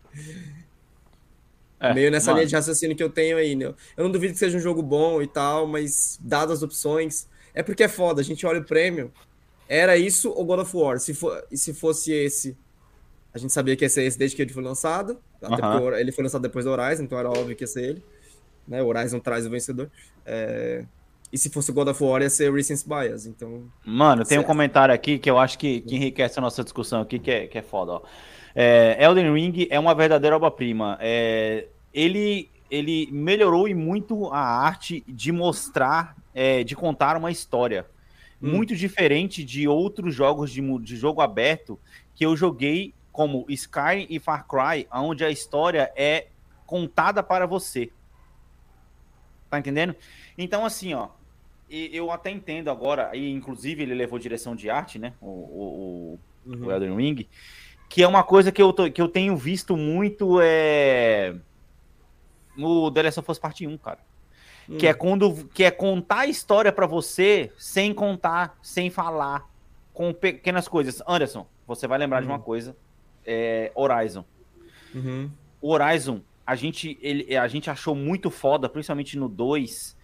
S2: É,
S7: meio nessa
S2: mano,
S7: linha de raciocínio que eu tenho aí, né? Eu não duvido que seja um jogo bom e tal, mas dadas as opções, é porque é foda, a gente olha o prêmio, era isso ou God of War? Se for, se fosse esse, a gente sabia que ia ser esse desde que ele foi lançado, até porque o- ele foi lançado depois do Horizon, então era óbvio que ia ser ele, né? Horizon traz o vencedor. É, E se fosse o God of War, ia ser Recency Bias, então...
S2: Mano, tem um
S7: Certo.
S2: comentário aqui que eu acho que, que enriquece a nossa discussão aqui, que é, que é foda, ó. É, Elden Ring é uma verdadeira obra-prima. É, ele, ele melhorou e muito a arte de mostrar, é, de contar uma história.
S7: Hum.
S2: Muito diferente de outros jogos de, de jogo aberto que eu joguei, como Skyrim e Far Cry, onde a história é contada para você. Tá entendendo? Então, assim, ó, e eu até entendo agora, e inclusive ele levou direção de arte, né? O, o, o-
S7: Uhum.
S2: o Elden Ring, que é uma coisa que eu, tô- que eu tenho visto muito é, no The Last of Us Parte 1, cara.
S7: Hum.
S2: Que é quando que é contar a história pra você sem contar, sem falar, com pequenas coisas. Anderson, você vai lembrar de uma
S7: Uhum.
S2: coisa: é, Horizon.
S7: Uhum.
S2: O Horizon, a gente, ele, a gente achou muito foda, principalmente no 2,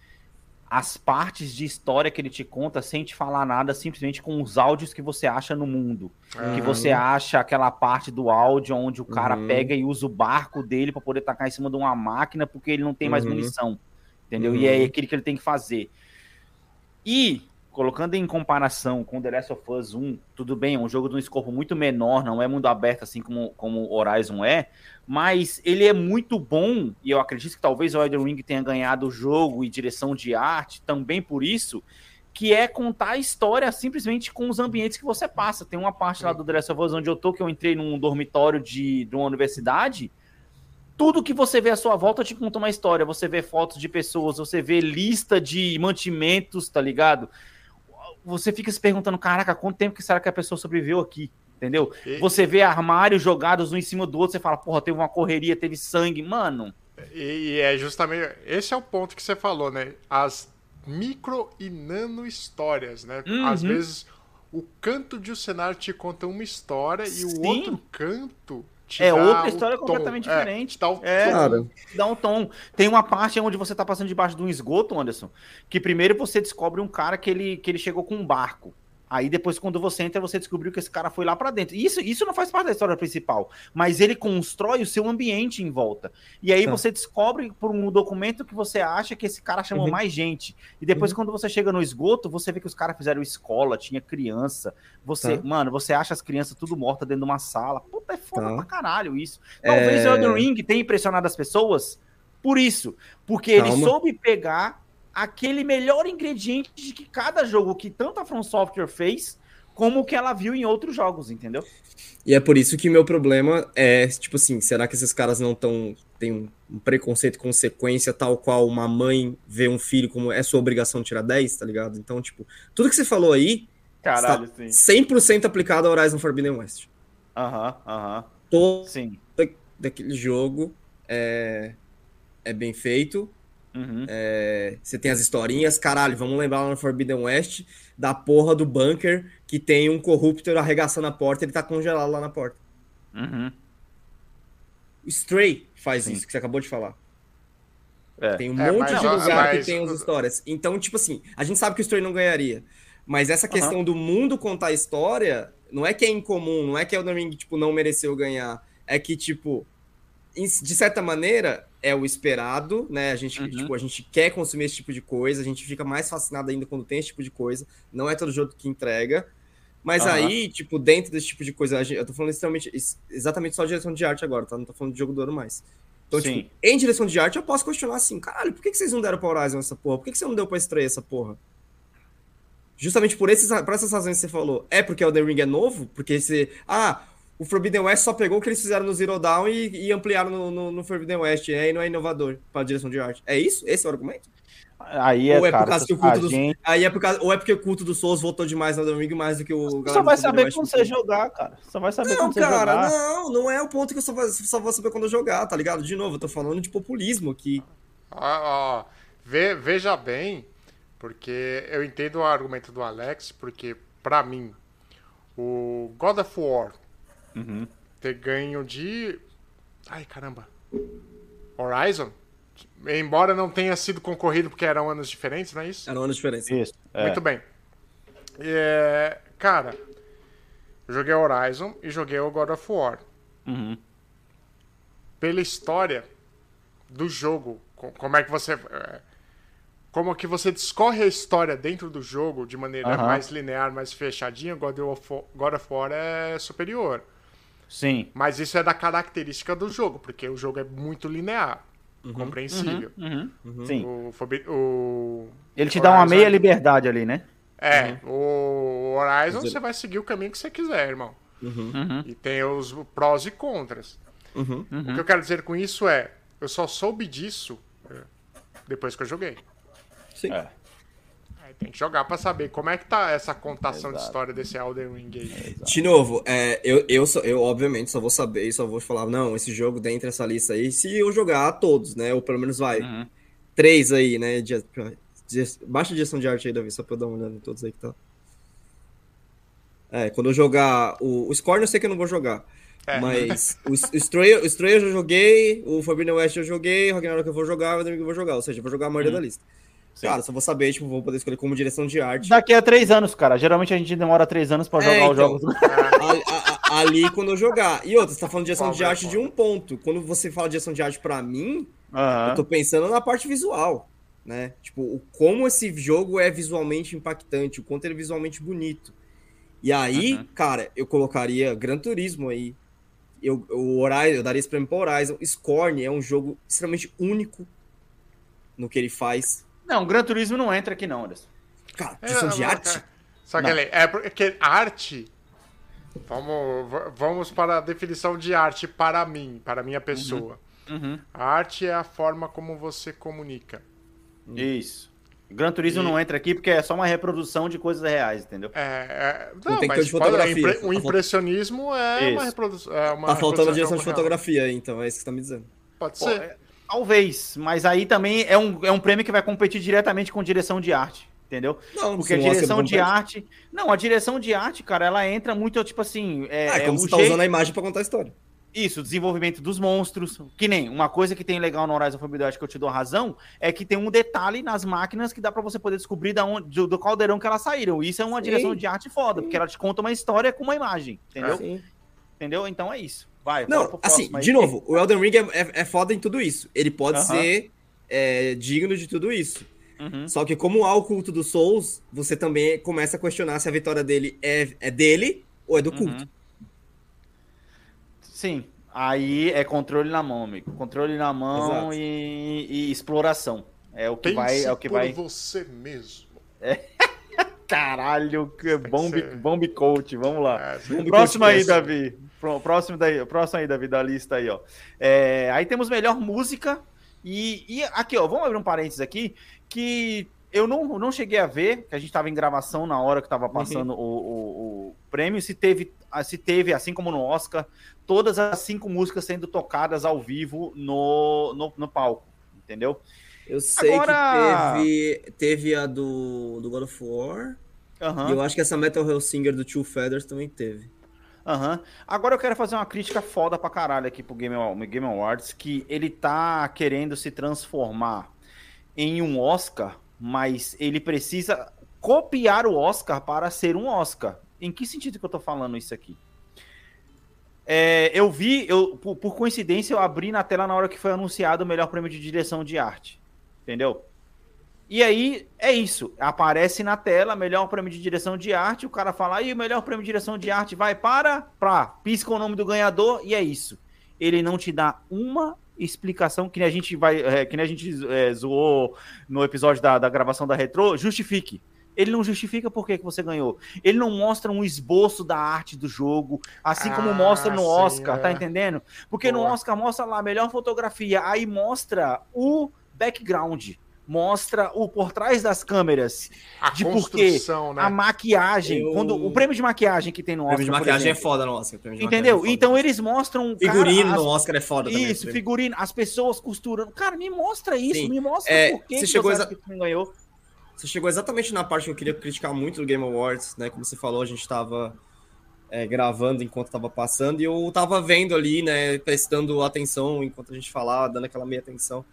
S2: as partes de história que ele te conta sem te falar nada, simplesmente com os áudios que você acha no mundo. Que
S1: É,
S2: você acha aquela parte do áudio onde o cara
S7: Uhum.
S2: pega e usa o barco dele pra poder tacar em cima de uma máquina porque ele não tem mais
S7: Uhum.
S2: munição. Entendeu?
S7: Uhum.
S2: E é aquilo que ele tem que fazer. E, colocando em comparação com The Last of Us 1, tudo bem, é um jogo de um escopo muito menor, não é mundo aberto assim como, como Horizon é, mas ele é muito bom, e eu acredito que talvez o Elden Ring tenha ganhado o jogo e direção de arte também por isso, que é contar a história simplesmente com os ambientes que você passa. Tem uma parte lá do The Last of Us onde eu tô, que eu entrei num dormitório de, de uma universidade, tudo que você vê à sua volta te conta uma história. Você vê fotos de pessoas, você vê lista de mantimentos, tá ligado? Você fica se perguntando, caraca, quanto tempo que será que a pessoa sobreviveu aqui? Entendeu?
S1: E-
S2: Você vê armários jogados um em cima do outro, você fala, porra, teve uma correria, teve sangue. Mano,
S1: E, e é justamente. Esse é o ponto que você falou, né? As micro e nano histórias, né?
S2: Uhum.
S1: Às vezes o canto de um cenário te conta uma história e
S2: Sim.
S1: o outro canto
S2: É outra história
S1: tom.
S2: completamente
S1: É,
S2: diferente.
S1: te dá o
S2: É.
S1: tom.
S7: Cara,
S2: dá um tom. Tem uma parte onde você tá passando debaixo de um esgoto, Anderson, que primeiro você descobre um cara que ele, que ele chegou com um barco. Aí depois, quando você entra, você descobriu que esse cara foi lá pra dentro. Isso, isso não faz parte da história principal, mas ele constrói o seu ambiente em volta. E aí
S7: Tá.
S2: você descobre por um documento que você acha que esse cara chamou
S7: Uhum.
S2: mais gente. E depois, quando você chega no esgoto, você vê que os caras fizeram escola, tinha criança. Você,
S7: Tá.
S2: mano, você acha as crianças tudo mortas dentro de uma sala. Puta, é foda
S7: Tá.
S2: pra caralho isso. Talvez
S7: É.
S2: o Elden Ring tenha impressionado as pessoas por isso. Porque ele
S7: Calma.
S2: soube pegar aquele melhor ingrediente de que cada jogo que tanto a From Software fez, como o que ela viu em outros jogos, entendeu?
S7: E é por isso que meu problema é, tipo assim, será que esses caras não tão tem um, um preconceito consequência tal qual uma mãe vê um filho como é sua obrigação tirar 10, tá ligado? Então, tipo, tudo que você falou aí
S2: Caralho,
S7: está
S2: sim.
S7: 100% aplicado a Horizon Forbidden West.
S2: Aham, aham.
S7: Todo
S2: Sim.
S7: daquele jogo é, é bem feito,
S2: Uhum.
S7: é, você tem as historinhas, caralho, vamos lembrar lá no Forbidden West da porra do bunker que tem um corruptor arregaçando a porta, ele tá congelado lá na porta.
S2: Uhum.
S7: O Stray faz
S2: Sim.
S7: isso que você acabou de falar.
S2: É.
S7: Tem um
S1: É,
S7: monte
S1: mas-
S7: de lugar
S1: mas-
S7: que tem as histórias. Então, tipo assim, a gente sabe que o Stray não ganharia. Mas essa questão do mundo contar a história, não é que é incomum, não é que Elden Ring, tipo, não mereceu ganhar. É que, tipo, de certa maneira, é o esperado, né? A gente,
S2: Uhum.
S7: tipo, a gente quer consumir esse tipo de coisa, a gente fica mais fascinado ainda quando tem esse tipo de coisa. Não é todo jogo que entrega. Mas
S2: Aham.
S7: aí, tipo, dentro desse tipo de coisa, gente- eu tô falando extremamente, ex- exatamente só de direção de arte agora, tá? Não tô falando de jogo do ano mais. Então,
S2: Sim.
S7: tipo, em direção de arte, eu posso questionar assim, caralho, por que, que vocês não deram pra Horizon essa porra? Por que, que você não deu pra Stray essa porra? justamente por, esses, por essas razões que você falou, é porque o Elden Ring é novo? Porque você. Ah, o Forbidden West só pegou o que eles fizeram no Zero Dawn e, e ampliaram no, no, no Forbidden West, e aí não é inovador para a direção de arte. É isso? Esse é o argumento?
S2: Aí é,
S7: ou é
S2: cara,
S7: por causa que o culto dos,
S2: gente
S7: aí é por causa, ou é porque o culto do Souls votou demais Elden Ring mais do que o
S2: só
S7: galera
S2: vai saber
S7: West
S2: quando você jogar, cara. Só vai saber
S7: Não,
S2: quando você
S7: cara,
S2: jogar.
S7: não, não é o ponto que eu só, vou- só vou saber quando eu jogar, tá ligado? De novo, eu tô falando de populismo aqui.
S1: Ó, ó, ve- veja bem, porque eu entendo o argumento do Alex, porque pra mim, o God of War
S2: Uhum.
S1: ter ganho de. Ai caramba! Horizon? Embora não tenha sido concorrido porque eram anos diferentes, não é isso?
S7: Era uma diferença.
S2: Isso. é.
S1: Muito bem. É, cara, eu joguei Horizon e joguei o God of War.
S2: Uhum.
S1: pela história do jogo, co- como é que você é, como que você discorre a história dentro do jogo de maneira
S2: Aham.
S1: mais linear, mais fechadinha, God of, God of War é superior.
S2: Sim.
S1: Mas isso é da característica do jogo, porque o jogo é muito linear, compreensível.
S2: Uhum. Sim.
S1: O, o
S2: Ele te dá uma
S1: Horizon-
S2: meia liberdade ali, né?
S1: É, o Horizon você vai seguir o caminho que você quiser, irmão.
S2: Uhum.
S1: E tem os prós e contras.
S7: Uhum.
S1: O que eu quero dizer com isso é, eu só soube disso é, depois que eu joguei.
S7: Sim.
S2: É.
S1: Aí tem que jogar pra saber como é que tá essa contação de
S2: Exato.
S1: história desse Elden Ring aí.
S7: De novo, é, eu, eu, só- eu obviamente só vou saber e só vou falar, não, esse jogo dentro dessa lista aí, se eu jogar todos, né? Ou pelo menos vai,
S2: Uhum.
S7: três aí, né? De, de, baixa a direção de arte aí, Davi, só pra eu dar uma olhada em todos aí que tá. É, quando eu jogar o, o Scorn eu sei que eu não vou jogar.
S1: É.
S7: Mas o, o Stray, o Stray eu já joguei, o Forbidden West eu joguei, o Ragnarok eu vou jogar, o Elden Ring eu vou jogar. Ou seja, eu vou jogar a maioria da lista.
S2: Sim.
S7: Cara, só vou saber, tipo, vou poder escolher como direção de arte.
S2: Daqui a três anos, cara. Geralmente a gente demora três anos pra jogar
S7: É,
S2: os
S7: então.
S2: jogos.
S7: Ali, a- a- ali quando eu jogar. E outra, você tá falando de direção de
S1: é,
S7: arte de um ponto. Quando você fala de direção de arte pra mim, eu tô pensando na parte visual, né? Tipo, o, como esse jogo é visualmente impactante, o quanto ele é visualmente bonito. E aí,
S2: Uhum.
S7: cara, eu colocaria Gran Turismo aí. Eu, o Horizon, eu daria esse prêmio pra Horizon. Scorn é um jogo extremamente único no que ele faz.
S2: Não, Gran Turismo não entra aqui, não, Anderson.
S7: Cara,
S1: É,
S7: direção de
S1: não,
S7: arte?
S1: cara. Só que ele, é porque arte. Vamos, vamos para a definição de arte para mim, para a minha pessoa.
S2: Uhum.
S1: A arte é a forma como você comunica.
S2: Isso. Gran Turismo
S1: E-
S2: não entra aqui porque é só uma reprodução de coisas reais, entendeu?
S1: É, é-
S7: Não
S1: não, mas
S7: fotografia.
S1: impre- o impressionismo é uma
S2: Isso.
S1: reprodução. É uma
S7: Tá faltando a
S1: reprodução
S7: direção de
S1: real.
S7: fotografia aí, então. É isso que você tá me dizendo.
S1: Pode
S2: Pô,
S1: ser.
S2: é- talvez, mas aí também é um, é um prêmio que vai competir diretamente com direção de arte, entendeu?
S7: Não,
S2: Porque a direção de arte. Não, a direção de arte, cara, ela entra muito, tipo assim. É,
S7: Ah, é como
S2: o
S7: você tá
S2: jeito-
S7: usando a imagem pra contar a história.
S2: Isso, desenvolvimento dos monstros. Que nem uma coisa que tem legal no Horizon Forbidden West que eu te dou razão é que tem um detalhe nas máquinas que dá pra você poder descobrir da onde, do, do caldeirão que elas saíram. Isso é uma
S7: Sim.
S2: direção de arte foda, porque ela te conta uma história com uma imagem, entendeu?
S7: Sim.
S2: Entendeu? Então é isso. Vai,
S7: Não, assim,
S2: aí.
S7: de novo, o Elden Ring é, é, é foda em tudo isso. Ele pode
S2: Aham.
S7: ser é, digno de tudo isso.
S2: Uhum.
S7: Só que como há o culto dos Souls, você também começa a questionar se a vitória dele é, é dele ou é do culto.
S2: Uhum. Sim. Aí é controle na mão, amigo. Controle na mão e, e exploração. É o que
S1: Pense
S2: vai. É o que
S1: por
S2: vai.
S1: você mesmo.
S2: Caralho, que bomb, coach. Vamos lá.
S1: É,
S2: Próximo aí. Davi. Próximo, daí, próximo aí, Davi, da lista aí, ó. É, aí temos melhor música. E, e aqui, ó, vamos abrir um parênteses aqui. Que eu não, não cheguei a ver, que a gente estava em gravação na hora que estava passando o, o- o prêmio, se teve, se teve, assim como no Oscar, todas as cinco músicas sendo tocadas ao vivo no, no, no palco. Entendeu?
S7: Eu sei
S2: Agora-
S7: que teve, teve a do, do God of War.
S2: Aham.
S7: E eu acho que essa Metal Hellsinger do Two Feathers também teve.
S2: Aham. Agora eu quero fazer uma crítica foda pra caralho aqui pro Game, Game Awards, que ele tá querendo se transformar em um Oscar, mas ele precisa copiar o Oscar para ser um Oscar. Em que sentido que eu tô falando isso aqui? É, eu vi, eu, por, por coincidência, eu abri na tela na hora que foi anunciado o melhor prêmio de direção de arte. Entendeu? E aí, é isso. Aparece na tela, melhor prêmio de direção de arte. O cara fala, aí, o melhor prêmio de direção de arte vai para. Pra, pisca o nome do ganhador e é isso. Ele não te dá uma explicação que nem a gente vai. É, que nem a gente é, zoou no episódio da, da gravação da Retro. Justifique. Ele não justifica por que, que você ganhou. Ele não mostra um esboço da arte do jogo, assim como
S1: Ah,
S2: mostra no
S1: sim,
S2: Oscar,
S1: é.
S2: tá entendendo? Porque no
S1: Boa.
S2: Oscar mostra lá a melhor fotografia, aí mostra o background, mostra o por trás das câmeras,
S1: A
S2: de por quê?
S1: construção, né?
S2: a maquiagem,
S7: Eu-
S2: quando o prêmio de maquiagem que tem no
S7: O
S2: Oscar,
S7: prêmio de maquiagem é
S2: exemplo.
S7: foda no Oscar. o
S2: Entendeu?
S7: é
S2: Então eles mostram
S7: Figurino
S2: cara,
S7: no
S2: as-
S7: Oscar é foda também.
S2: Isso, figurino, as pessoas costurando. Cara, me mostra isso,
S7: Sim.
S2: me mostra
S7: É,
S2: por que,
S7: você
S2: que
S7: chegou exa-
S2: que ganhou.
S7: Você chegou exatamente na parte que eu queria criticar muito do Game Awards, né? Como você falou, a gente tava é, gravando enquanto tava passando e eu tava vendo ali, né? Prestando atenção enquanto a gente falava, dando aquela meia atenção.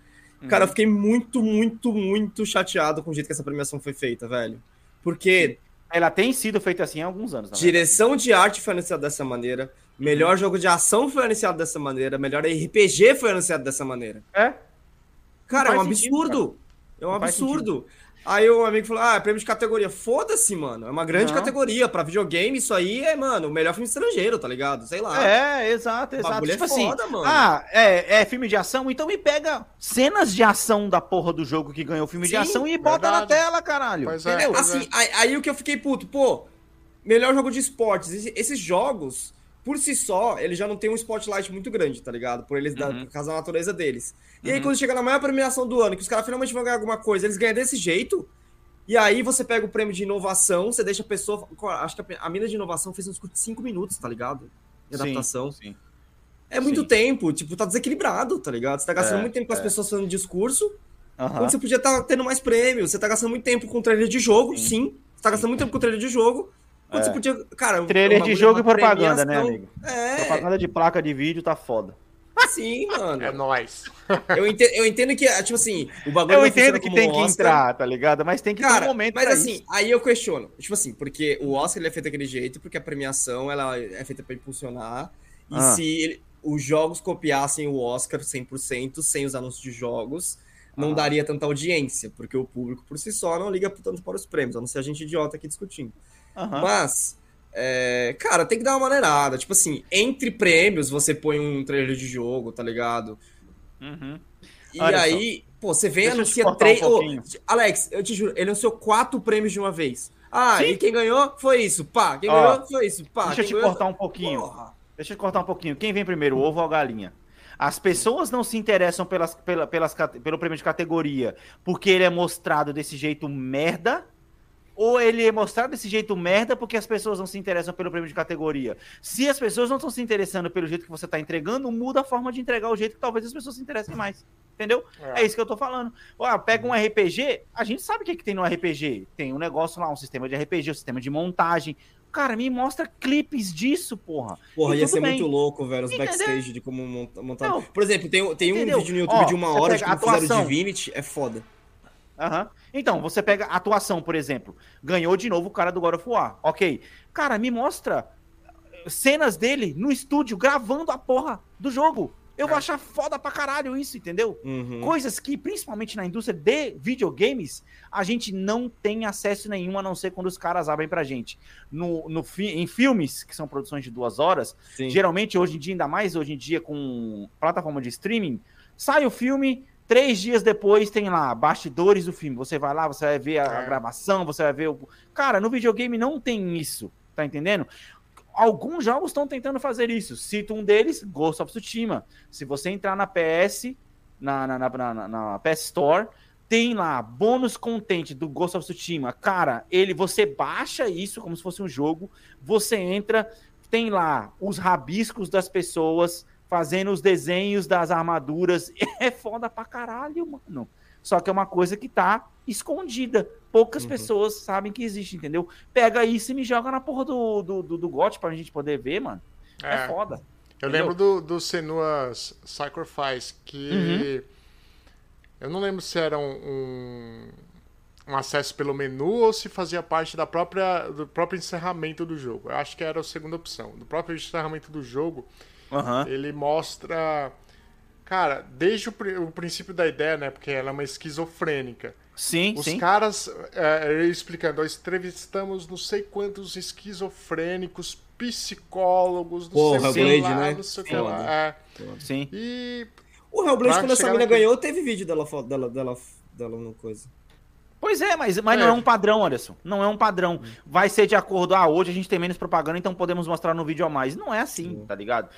S7: Cara, eu fiquei muito, muito, muito chateado com o jeito que essa premiação foi feita, velho. Porque
S2: Ela tem sido feita assim há alguns anos.
S7: direção de arte foi anunciada dessa maneira, melhor jogo de ação foi anunciado dessa maneira, melhor RPG foi anunciado dessa maneira.
S2: É?
S7: Cara, é um
S2: faz sentido,
S7: absurdo. É um absurdo. Aí o amigo falou: ah, é prêmio de categoria. Foda-se, mano. É uma grande
S2: Não.
S7: categoria. Pra videogame, isso aí é, mano, o melhor filme estrangeiro, tá ligado? Sei lá.
S2: É, exato,
S7: O
S2: exato.
S7: bagulho é
S2: Tipo assim,
S7: foda, mano.
S2: ah, é, é filme de ação, então me pega cenas de ação da porra do jogo que ganhou o filme de
S7: Sim,
S2: ação e bota na
S1: verdade.
S2: tela, caralho.
S1: Pois é,
S7: Entendeu?
S1: pois
S7: Assim, aí, aí o que eu fiquei puto, pô, melhor jogo de esportes. Esse- Esses jogos, por si só, eles já não tem um spotlight muito grande, tá ligado? Por eles, da,
S2: Uhum.
S7: por causa da natureza deles. E aí,
S2: Uhum.
S7: quando chega na maior premiação do ano, que os caras finalmente vão ganhar alguma coisa, eles ganham desse jeito. E aí você pega o prêmio de inovação, você deixa a pessoa. Acho que a, a mina de inovação fez uns 5 minutos, tá ligado? De
S2: Sim,
S7: adaptação.
S2: sim.
S7: É muito
S2: Sim.
S7: tempo, tipo, tá desequilibrado, tá ligado? Você tá gastando
S2: É,
S7: muito tempo com as
S2: é.
S7: pessoas fazendo discurso,
S2: Aham.
S7: quando você podia estar tendo mais prêmios. Você tá gastando muito tempo com trailer de jogo,
S2: Sim.
S7: sim. Você tá gastando muito tempo com trailer de jogo. Quando
S2: É.
S7: você podia. Cara,
S2: Trailer de
S7: bagulho,
S2: jogo e propaganda, né, amigo?
S7: É,
S2: Propaganda de placa de vídeo tá foda.
S7: sim, mano.
S1: É nóis.
S7: Eu entendo, eu entendo que, tipo assim, o bagulho
S2: Eu entendo que tem que entrar, tá ligado? Mas tem que ter
S7: Cara,
S2: um momento
S7: mas
S2: pra
S7: assim,
S2: isso.
S7: aí eu questiono. Tipo assim, porque o Oscar ele é feito daquele jeito, porque a premiação ela é feita pra impulsionar. E
S2: Ah.
S7: se ele- os jogos copiassem o Oscar 100%, sem os anúncios de jogos, não
S2: Ah.
S7: daria tanta audiência, porque o público por si só não liga tanto para os prêmios, a não ser a gente idiota aqui discutindo.
S2: Aham.
S7: Mas, é, cara, tem que dar uma maneirada. Tipo assim, entre prêmios você põe um trailer de jogo, tá ligado?
S2: Uhum.
S7: E
S2: Olha só.
S7: aí, pô, você vem e anuncia
S2: um
S7: três. Ô,
S2: pouquinho.
S7: Alex, eu te juro, ele anunciou quatro prêmios de uma vez. Ah,
S2: Sim.
S7: e quem ganhou foi isso, pá. Quem
S2: Ó,
S7: ganhou foi isso, pá.
S2: Deixa eu te
S7: ganhou-
S2: cortar um pouquinho.
S7: Porra.
S2: Deixa eu te cortar um pouquinho. Quem vem primeiro, o ovo ou a galinha? As pessoas não se interessam pelas, pela- pelas, cate- pelo prêmio de categoria porque ele é mostrado desse jeito merda? Ou ele é mostrado desse jeito merda porque as pessoas não se interessam pelo prêmio de categoria? Se as pessoas não estão se interessando pelo jeito que você está entregando, muda a forma de entregar o jeito que talvez as pessoas se interessem mais. Entendeu? É isso que eu tô falando. Ah, pega um RPG, a gente sabe o que, que tem no RPG. Tem um negócio lá, um sistema de RPG, um sistema de montagem. Cara, me mostra clipes disso, porra.
S7: Porra,
S2: E
S7: ia ser
S2: bem.
S7: muito louco, velho, os
S2: Entendeu?
S7: backstage de como monta- montar.
S2: Não.
S7: Por exemplo, tem, tem um vídeo no YouTube
S2: Ó,
S7: de uma hora de como fizeram
S2: atuação.
S7: Divinity, é foda.
S2: Aham. Então, você pega a atuação, por exemplo. Ganhou de novo o cara do God of War. Ok. Cara, me mostra cenas dele no estúdio gravando a porra do jogo. Eu vou
S1: É.
S2: achar foda pra caralho isso, entendeu?
S7: Uhum.
S2: Coisas que, principalmente na indústria de videogames, a gente não tem acesso nenhum, a não ser quando os caras abrem pra gente. No, no, fi- em filmes, que são produções de duas horas,
S7: Sim.
S2: geralmente, hoje em dia, ainda mais hoje em dia com plataforma de streaming, sai o filme, três dias depois tem lá, bastidores do filme. Você vai lá, você vai ver a, a
S1: É.
S2: gravação, você vai ver o. Cara, no videogame não tem isso, tá entendendo? Alguns jogos estão tentando fazer isso. Cito um deles, Ghost of Tsushima. Se você entrar na PS, na, na, na, na- PS Store, tem lá bônus content do Ghost of Tsushima. Cara, ele você baixa isso como se fosse um jogo, você entra, tem lá os rabiscos das pessoas fazendo os desenhos das armaduras. É foda pra caralho, mano. Só que é uma coisa que tá escondida. Poucas
S7: Uhum.
S2: pessoas sabem que existe, entendeu? Pega isso e me joga na porra do, do, do, do GOT pra gente poder ver, mano. É,
S1: É.
S2: foda.
S1: Eu
S2: Entendeu?
S1: lembro do, do Senua's Sacrifice, que
S2: Uhum.
S1: eu não lembro se era um, um, um acesso pelo menu ou se fazia parte da própria, do próprio encerramento do jogo. Eu acho que era a segunda opção. Do próprio encerramento do jogo,
S2: Aham.
S1: ele mostra. Cara, desde o, o princípio da ideia, né? Porque ela é uma esquizofrênica.
S2: Sim,
S1: Os
S2: sim.
S1: caras, é, ele explicando, nós entrevistamos não sei quantos esquizofrênicos, psicólogos, não
S7: Pô,
S1: sei o que
S7: Hellblade, né?
S1: não sei o que lá. É.
S2: Sim.
S1: E
S7: O Hellblade, quando essa mina ganhou, teve vídeo dela, dela, dela, dela no coisa.
S2: Pois é, mas, mas é. não é um padrão, Anderson. Não é um padrão. Vai ser de acordo, ah, hoje a gente tem menos propaganda, então podemos mostrar no vídeo a mais. Não é assim, tá ligado?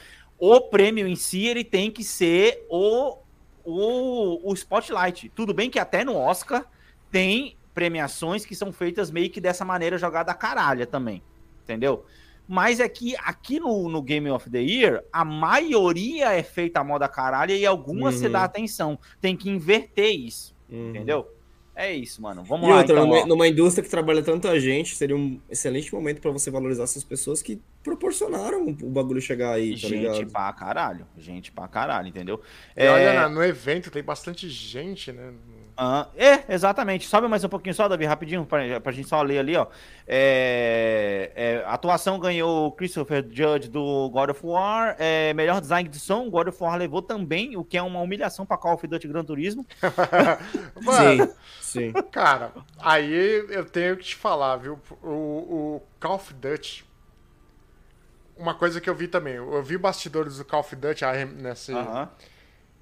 S2: O prêmio em si, ele tem que ser o, o, o spotlight. Tudo bem que até no Oscar tem premiações que são feitas meio que dessa maneira jogada a caralha também. Entendeu? Mas é que aqui no, no Game of the Year, a maioria é feita a moda caralho e algumas uhum. você dá atenção. Tem que inverter isso. Uhum. Entendeu? É isso, mano. Vamos
S7: e
S2: lá.
S7: outra,
S2: então,
S7: numa, numa, indústria que trabalha tanta gente, seria um excelente momento para você valorizar essas pessoas que proporcionaram o bagulho chegar aí,
S2: tá gente
S7: ligado?
S2: pra caralho. Gente pra caralho, entendeu?
S1: E é... olha, no evento tem bastante gente, né?
S2: Ah, é, exatamente. Sobe mais um pouquinho só, Davi, rapidinho, pra, pra gente só ler ali, ó. É, é, atuação ganhou o Christopher Judge do God of War. É, melhor design de som, God of War levou também, o que é uma humilhação pra Call of Duty Gran Turismo.
S1: Mano, sim, sim. Cara, aí eu tenho que te falar, viu? O, o Call of Duty. Uma coisa que eu vi também, eu vi bastidores do Call of Duty nesse, uh -huh.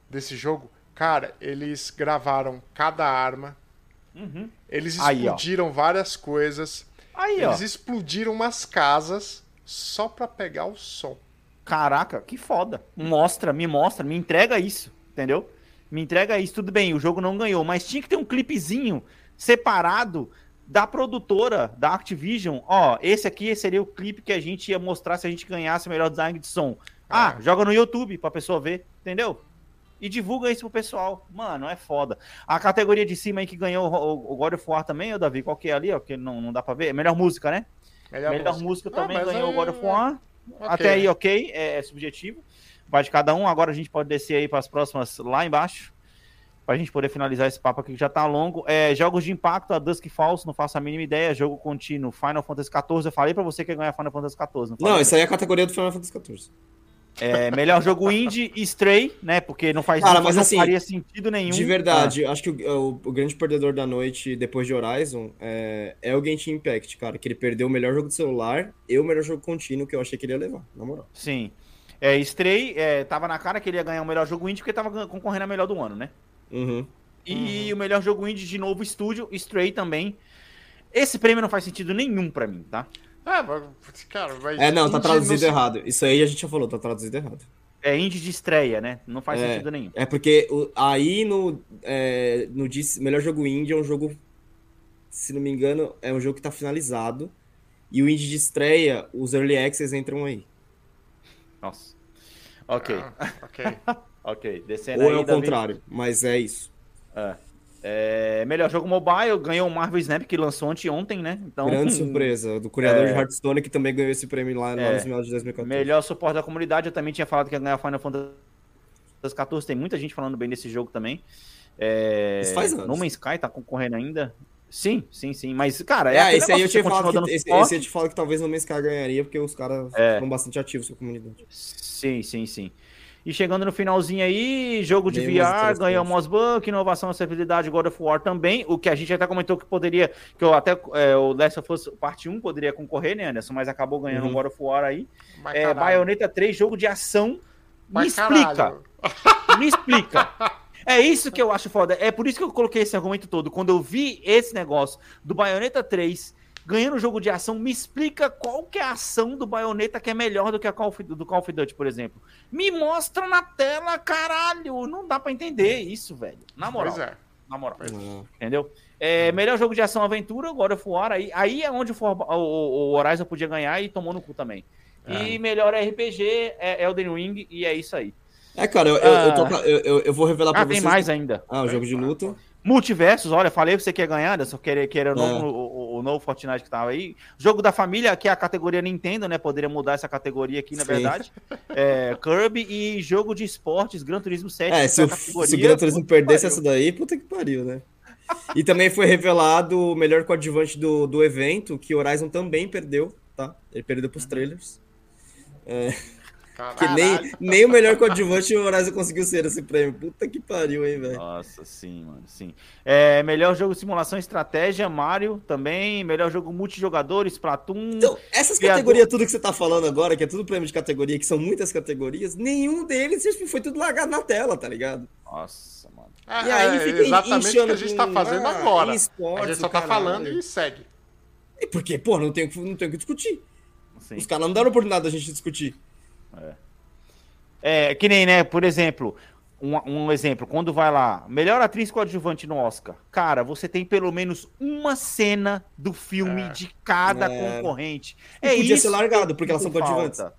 S1: desse jogo. Cara, eles gravaram cada arma. Uhum. Eles explodiram Aí, várias coisas. Aí, eles ó. explodiram umas casas só pra pegar o som.
S2: Caraca, que foda. Mostra, me mostra, me entrega isso, entendeu? Me entrega isso. Tudo bem, o jogo não ganhou, mas tinha que ter um clipezinho separado da produtora, da Activision. Ó, esse aqui seria o clipe que a gente ia mostrar se a gente ganhasse o melhor design de som. Ah, é. joga no YouTube pra pessoa ver, entendeu? E divulga isso pro pessoal. Mano, é foda. A categoria de cima aí que ganhou o, o God of War também, o Davi, qual que é ali, ó? Que não, não dá pra ver. É melhor música, né? Melhor, melhor música, música também ah, ganhou o God of War. Okay. Até aí, ok, é, é, subjetivo. Vai de cada um. Agora a gente pode descer aí para as próximas lá embaixo. Pra gente poder finalizar esse papo aqui que já tá longo. É, jogos de impacto, a Dusk Falls, não faço a mínima ideia. Jogo contínuo, Final Fantasy XIV. Eu falei pra você que ia ganhar Final Fantasy XIV.
S7: Não, não isso aí é a categoria do Final Fantasy XIV.
S2: É, melhor jogo indie e Stray, né? Porque não faz
S7: Cara, mas assim,
S2: não faria sentido nenhum.
S7: De verdade, ah. acho que o, o, o, grande perdedor da noite depois de Horizon é, é, o Genshin Impact, cara. Que ele perdeu o melhor jogo de celular e o melhor jogo contínuo que eu achei que ele ia levar, na moral.
S2: Sim. É, Stray, é, tava na cara que ele ia ganhar o melhor jogo indie porque tava concorrendo a melhor do ano, né?
S7: Uhum.
S2: E uhum. o melhor jogo indie de novo estúdio, Stray também. Esse prêmio não faz sentido nenhum para mim, tá?
S1: É, cara,
S7: vai. É, não, tá traduzido no... errado. Isso aí a gente já falou, tá traduzido errado.
S2: É indie de estreia, né? Não faz é, sentido nenhum.
S7: É porque o, aí no, é, no melhor jogo indie é um jogo, se não me engano, é um jogo que tá finalizado. E o indie de estreia, os early access entram aí.
S2: Nossa. Ok.
S1: Ah, ok.
S2: ok. Descendo
S7: Ou
S2: aí,
S7: é o contrário, mas é isso.
S2: É. É, melhor jogo mobile, ganhou o Marvel Snap, que lançou anteontem, né?
S7: Então, Grande surpresa, do criador é, de Hearthstone, que também ganhou esse prêmio lá, é, lá nos finais de 2014.
S2: Melhor suporte da comunidade, eu também tinha falado que ia ganhar Final Fantasy XIV, tem muita gente falando bem desse jogo também. É, Isso faz anos. No Man's Sky tá concorrendo ainda. Sim, sim, sim. Mas, cara,
S7: é, é esse aí eu te falo que, esse, esse eu te falo que talvez no Man's Sky ganharia, porque os caras é. foram bastante ativos com a comunidade.
S2: Sim, sim, sim. E chegando no finalzinho aí, jogo de Bem VR, ganhou Mossbuck, inovação, acessibilidade, God of War também. O que a gente até comentou que poderia, que eu até é, o Last of Us parte 1 poderia concorrer, né, Anderson? Mas acabou ganhando o uhum. God of War aí. Mas, é, Bayonetta 3, jogo de ação. Me explica. Me explica. É isso que eu acho foda. É por isso que eu coloquei esse argumento todo. Quando eu vi esse negócio do Bayonetta 3 ganhando jogo de ação, me explica qual que é a ação do Bayonetta que é melhor do que a Call of, do Call of Duty, por exemplo. Me mostra na tela, caralho. Não dá para entender isso, velho. Na moral. Pois é. Na moral. É. Entendeu? É, melhor jogo de ação aventura, God of War. Aí, aí é onde o, o, o Horizon podia ganhar e tomou no cu também. É. E melhor RPG é Elden Ring, e é isso aí.
S7: É, cara, eu, ah. eu, tô, eu, eu, vou revelar pra
S2: ah, vocês. Ah, tem mais ainda.
S7: Ah, o jogo de luta.
S2: Multiversos, olha, falei que você quer ganhar, só querer que era o, novo, é. O, novo Fortnite que tava aí. Jogo da família, que é a categoria Nintendo, né? Poderia mudar essa categoria aqui, na Sim. verdade. É, Kirby e jogo de esportes, Gran Turismo 7.
S7: É, se, o, se o Gran Turismo perdesse essa daí, puta que pariu, né? e também foi revelado o melhor coadjuvante do, do evento, que Horizon também perdeu, tá? Ele perdeu pros uhum. trailers. É... Que nem, nem o melhor coadjuvante o Horizon conseguiu ser esse prêmio. Puta que pariu, hein, velho.
S2: Nossa, sim, mano, sim. É, melhor jogo simulação e estratégia, Mario também. Melhor jogo multijogador, Splatoon.
S7: Então, essas
S2: Criador-
S7: categorias, tudo que você tá falando agora, que é tudo prêmio de categoria, que são muitas categorias, nenhum deles foi tudo largado na tela, tá ligado?
S2: Nossa, mano.
S1: É,
S7: E aí
S1: é
S7: fica
S1: exatamente o que a gente
S7: com,
S1: tá fazendo
S7: ah,
S1: agora.
S7: esportes,
S1: A gente só tá
S7: caralho.
S1: falando e segue.
S7: E porque, pô, não tem, o que- não tem o que discutir.
S2: Sim.
S7: Os caras não deram oportunidade da gente discutir.
S2: É, que nem, né, por exemplo, um, um exemplo, quando vai lá, melhor atriz coadjuvante no Oscar. Cara, você tem pelo menos uma cena do filme de cada
S7: É.
S2: concorrente.
S7: E
S2: É
S7: podia
S2: isso
S7: ser largado, porque elas são coadjuvantes.
S2: falta.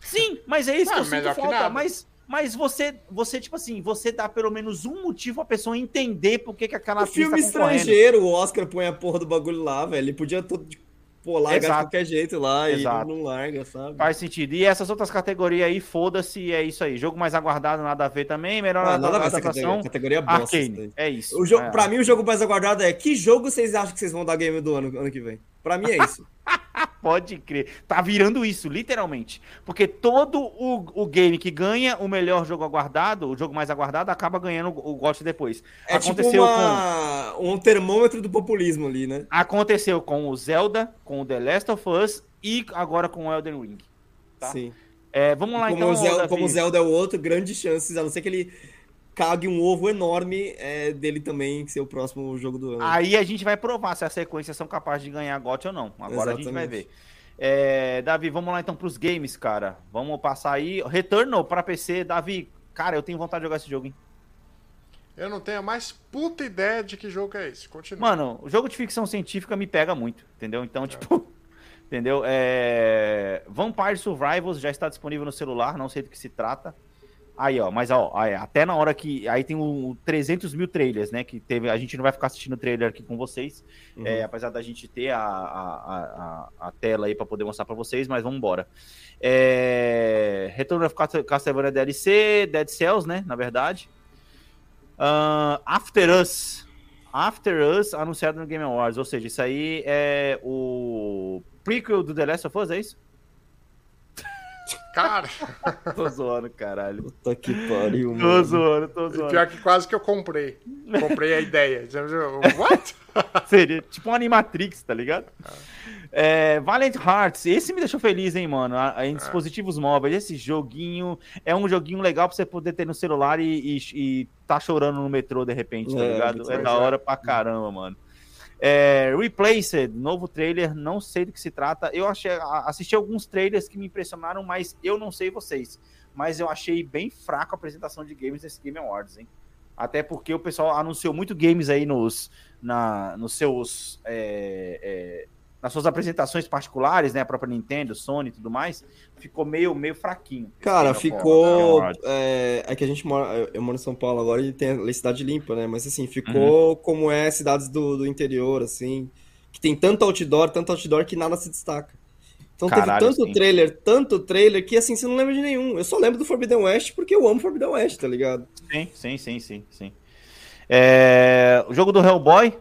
S2: Sim, mas é isso
S1: Ah,
S2: que eu sinto falta. Mas, mas você, você, tipo assim, você dá pelo menos um motivo a pessoa entender por que, que aquela
S7: O
S2: atriz
S7: filme
S2: tá
S7: estrangeiro, o Oscar põe a porra do bagulho lá, velho. Ele podia todo, pô, largar de
S2: Exato.
S7: qualquer jeito lá
S2: Exato.
S7: e não larga, sabe?
S2: Faz sentido. E essas outras categorias aí, foda-se, é isso aí. Jogo mais aguardado, nada a ver também. Melhor
S7: Ah, nada a ver categoria, categoria bosta.
S2: É isso.
S7: O jogo,
S2: é.
S7: Pra mim, o jogo mais aguardado é que jogo vocês acham que vocês vão dar game do ano, ano que vem? Pra mim é isso.
S2: Pode crer. Tá virando isso, literalmente. Porque todo o, o game que ganha o melhor jogo aguardado, o jogo mais aguardado, acaba ganhando o, o GOT depois.
S7: É tipo
S2: Aconteceu com.
S7: uma, um termômetro do populismo ali, né?
S2: Aconteceu com o Zelda, com o The Last of Us e agora com o Elden Ring. Tá.
S7: Sim.
S2: É, vamos lá
S7: como,
S2: então.
S7: o Zelda, como o Zelda é o outro, grandes chances, a não ser que ele cague um ovo enorme é, dele também ser o próximo jogo do ano.
S2: Aí a gente vai provar se as sequências são capazes de ganhar GOT ou não. Agora a gente vai
S7: Exatamente.
S2: ver. É, Davi, vamos lá então pros games, cara. Vamos passar aí. Returnal pra PC. Davi, cara, eu tenho vontade de jogar esse jogo, hein?
S1: Eu não tenho a mais puta ideia de que jogo é esse. Continua.
S2: Mano, o jogo de ficção científica me pega muito, entendeu? Então, tipo, entendeu? É... Vampire Survivors já está disponível no celular, não sei do que se trata. Aí, ó, mas ó, aí, até na hora que. Aí tem o 300 mil trailers, né? Que teve. A gente não vai ficar assistindo o trailer aqui com vocês,
S7: Uhum.
S2: é, apesar da gente ter a, a, a, a- tela aí pra poder mostrar pra vocês, mas vamos embora. É... Return of Castle- Castlevania DLC, Dead Cells, né? Na verdade. Ah, After Us. After Us anunciado no Game Awards. Ou seja, isso aí é o prequel do The Last of Us, é isso?
S1: Cara,
S2: Tô zoando, caralho.
S7: Puta que pariu,
S2: Tô
S7: mano.
S2: zoando, tô zoando.
S1: pior que quase que eu comprei. Comprei a ideia. What?
S2: Seria tipo um Animatrix, tá ligado? É, Valiant Hearts, esse me deixou feliz, hein, mano? Em dispositivos móveis, esse joguinho é um joguinho legal pra você poder ter no celular e, e, e tá chorando no metrô de repente, tá
S7: É,
S2: ligado?
S7: muito
S2: É da hora pra caramba, mano. É, Replaced, novo trailer, não sei do que se trata. Eu achei, assisti alguns trailers que me impressionaram, mas eu não sei vocês. Mas eu achei bem fraco a apresentação de games nesse Game Awards, hein? Até porque o pessoal anunciou muito games aí nos, na, nos seus. é, é, nas suas apresentações particulares, né? A própria Nintendo, Sony e tudo mais. Ficou meio, meio fraquinho.
S7: Cara, ficou. É, é que a gente mora. Eu moro em São Paulo agora e tem a cidade limpa, né? Mas assim, ficou como é cidades do, do interior, assim. Que tem tanto outdoor, tanto outdoor que nada se destaca. Então
S2: Caralho,
S7: teve tanto
S2: sim.
S7: trailer, tanto trailer, que assim, você não lembra de nenhum. Eu só lembro do Forbidden West porque eu amo Forbidden West, tá ligado?
S2: Sim, sim, sim, sim, sim. É, o jogo do Hellboy,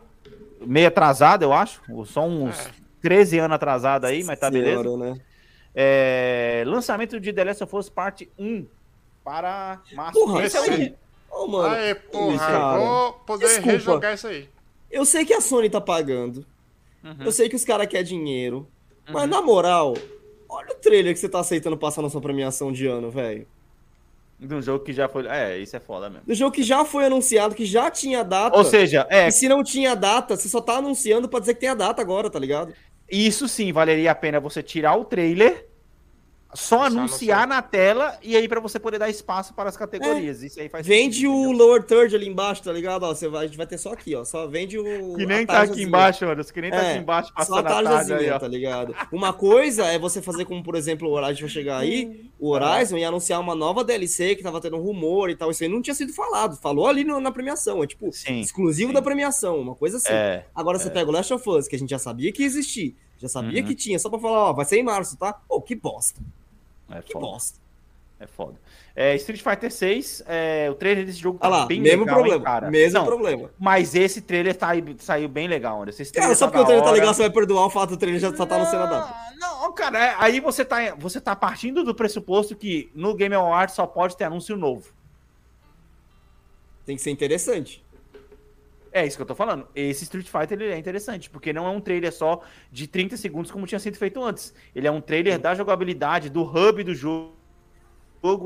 S2: meio atrasado, eu acho. Só uns 13 anos atrasado aí, mas tá beleza.
S7: Senhora, né?
S2: É, lançamento de The Last of Us Parte 1 para março.
S7: Porra,
S2: Esse é o
S1: esse
S2: que-
S7: Ô, mano.
S1: Aê, porra,
S7: cara.
S1: vou poder
S7: Desculpa.
S1: rejogar isso aí.
S7: Eu sei que a Sony tá pagando.
S2: Uhum.
S7: Eu sei que os caras querem dinheiro. Mas na moral, olha o trailer que você tá aceitando passar na sua premiação de ano, velho.
S2: De um jogo que já foi. É, isso é foda mesmo.
S7: Do jogo que já foi anunciado, que já tinha data.
S2: Ou seja, é,
S7: E se não tinha data, você só tá anunciando pra dizer que tem a data agora, tá ligado?
S2: Isso sim valeria a pena você tirar o trailer, só
S1: Só
S2: anunciar na tela e aí pra você poder dar espaço para as categorias. Isso aí faz
S7: Vende
S2: sentido,
S7: o
S2: entendeu?
S7: lower third ali embaixo, tá ligado? Ó, você vai, a gente vai ter só aqui, ó. Só vende o.
S2: Que nem tá aqui embaixo, mano. Que nem tá
S7: É,
S2: aqui embaixo
S7: Só a
S2: passando tarde
S7: tarjazinha,
S2: aí,
S7: tá ligado? Uma coisa é você fazer como, por exemplo, o Horizon vai chegar aí, o Horizon e anunciar uma nova DLC que tava tendo um rumor e tal. Isso aí não tinha sido falado. Falou ali no- na premiação. É tipo,
S2: Sim,
S7: exclusivo
S2: sim.
S7: da premiação, uma coisa assim.
S2: É,
S7: Agora você pega o Last of Us, que a gente já sabia que ia existir. Já sabia
S2: Uhum.
S7: que tinha, só pra falar, ó, vai ser em março, tá? Pô, que bosta.
S2: É
S7: Que
S2: foda.
S7: bosta.
S2: É foda. É, Street Fighter 6, é, o trailer desse jogo tá
S7: Olha lá,
S2: bem
S7: mesmo
S2: legal, hein,
S7: problema.
S2: cara.
S7: mesmo
S2: Não,
S7: problema.
S2: Mas esse trailer tá saiu bem legal, Anderson. Esse
S7: Cara, só
S2: tá
S7: porque o trailer tá
S2: hora.
S7: legal, você vai perdoar o fato do trailer já só tá no cena data.
S2: Não, Não, cara, é- aí você tá, você tá partindo do pressuposto que no Game Awards só pode ter anúncio novo.
S7: Tem que ser interessante.
S2: É isso que eu tô falando. Esse Street Fighter ele é interessante, porque não é um trailer só de 30 segundos como tinha sido feito antes. Ele é um trailer da jogabilidade, do hub do jogo.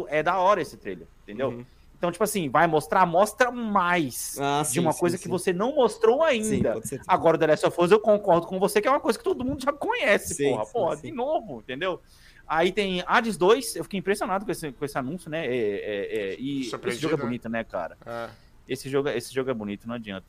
S2: É da hora esse trailer, entendeu?
S7: Uhum.
S2: Então, tipo assim, vai mostrar, mostra mais
S7: Ah,
S2: de
S7: sim,
S2: uma
S7: sim,
S2: coisa
S7: sim.
S2: que você não mostrou ainda. Agora, o The Last of Us, eu concordo com você que é uma coisa que todo mundo já conhece,
S7: Sim,
S2: porra. porra, de novo, entendeu? Aí tem Hades 2, eu fiquei impressionado com esse, com esse anúncio, né? É, é, é, e esse jogo é
S1: né?
S2: bonito, né, cara?
S1: É.
S2: Esse jogo, esse jogo é bonito, não adianta.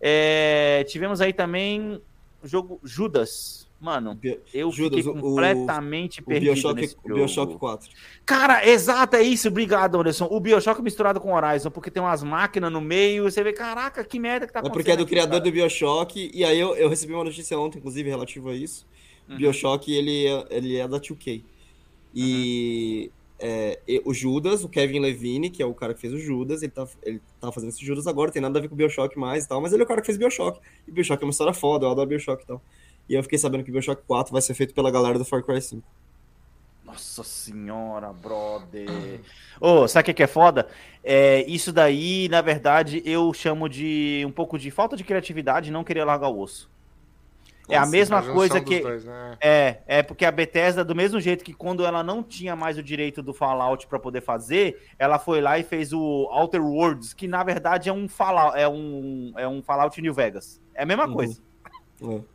S2: É, tivemos aí também o jogo Judas. Mano, eu
S7: Judas,
S2: fiquei
S7: o-
S2: completamente
S7: O
S2: perdido
S7: Bioshock,
S2: nesse
S7: o
S2: jogo.
S7: Bioshock 4.
S2: Cara, exato, é isso. Obrigado, Anderson. O Bioshock misturado com Horizon, porque tem umas máquinas no meio, você vê, caraca, que merda que tá
S7: É
S2: acontecendo.
S7: porque é do
S2: aqui,
S7: criador
S2: cara?
S7: do Bioshock, e aí eu, eu recebi uma notícia ontem, inclusive, relativa a isso.
S2: Uhum.
S7: Bioshock, ele é, ele é da 2K. E é, o Judas, o Kevin Levine, que é o cara que fez o Judas, ele tá, ele tá fazendo esse Judas agora, tem nada a ver com o Bioshock mais e tal, mas ele é o cara que fez Bioshock. E Bioshock é uma história foda, eu adoro Bioshock e tal. E eu fiquei sabendo que Bioshock 4 vai ser feito pela galera do Far Cry 5.
S2: Nossa senhora, brother. Ô, sabe o que é foda? É, isso daí, na verdade, eu chamo de um pouco de falta de criatividade e não querer largar o osso. É a mesma
S1: A
S2: coisa que.
S1: dois, né?
S2: É, é porque a Bethesda, do mesmo jeito que quando ela não tinha mais o direito do Fallout pra poder fazer, ela foi lá e fez o Outer Worlds, que na verdade é um Fallout, é um, é um Fallout New Vegas. É a mesma
S7: Uhum.
S2: coisa.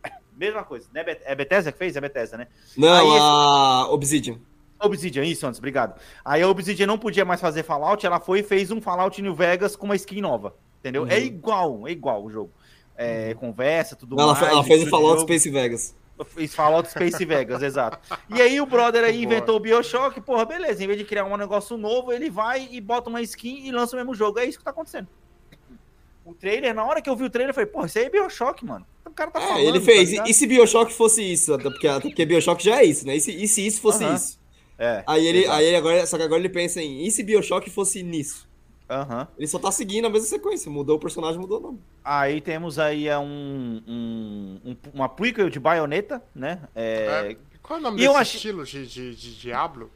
S7: É.
S2: Mesma coisa. Né? É Bethesda que fez? É Bethesda, né?
S7: Não,
S2: Aí esse-
S7: a Obsidian.
S2: Obsidian, isso antes, obrigado. Aí a Obsidian não podia mais fazer Fallout, ela foi e fez um Fallout New Vegas com uma skin nova. Entendeu?
S7: Uhum.
S2: É igual, é igual o jogo. É, Conversa, tudo
S7: Ela,
S2: mais.
S7: ela fez o Fallout. Space Vegas.
S2: Fez Fallout Space Vegas, exato. E aí o brother aí inventou o Bioshock, porra, beleza. Em vez de criar um negócio novo, ele vai e bota uma skin e lança o mesmo jogo. É isso que tá acontecendo. O trailer, na hora que eu vi o trailer, eu falei, porra, isso aí é Bioshock, mano. O cara tá
S7: É,
S2: falando.
S7: ele fez.
S2: tá
S7: e se Bioshock fosse isso? Até porque, até porque Bioshock já é isso, né? E se, e se isso fosse
S2: Aham.
S7: isso?
S2: É.
S7: Aí ele, aí ele agora, só que agora ele pensa em e se Bioshock fosse nisso?
S2: Aham.
S7: Ele só tá seguindo a mesma sequência. Mudou o personagem, mudou o nome.
S2: Aí temos aí é um, um- um- uma prequel de Bayonetta, né? É,
S1: É, Qual é o nome
S2: E
S1: desse estilo de, de, de Diablo?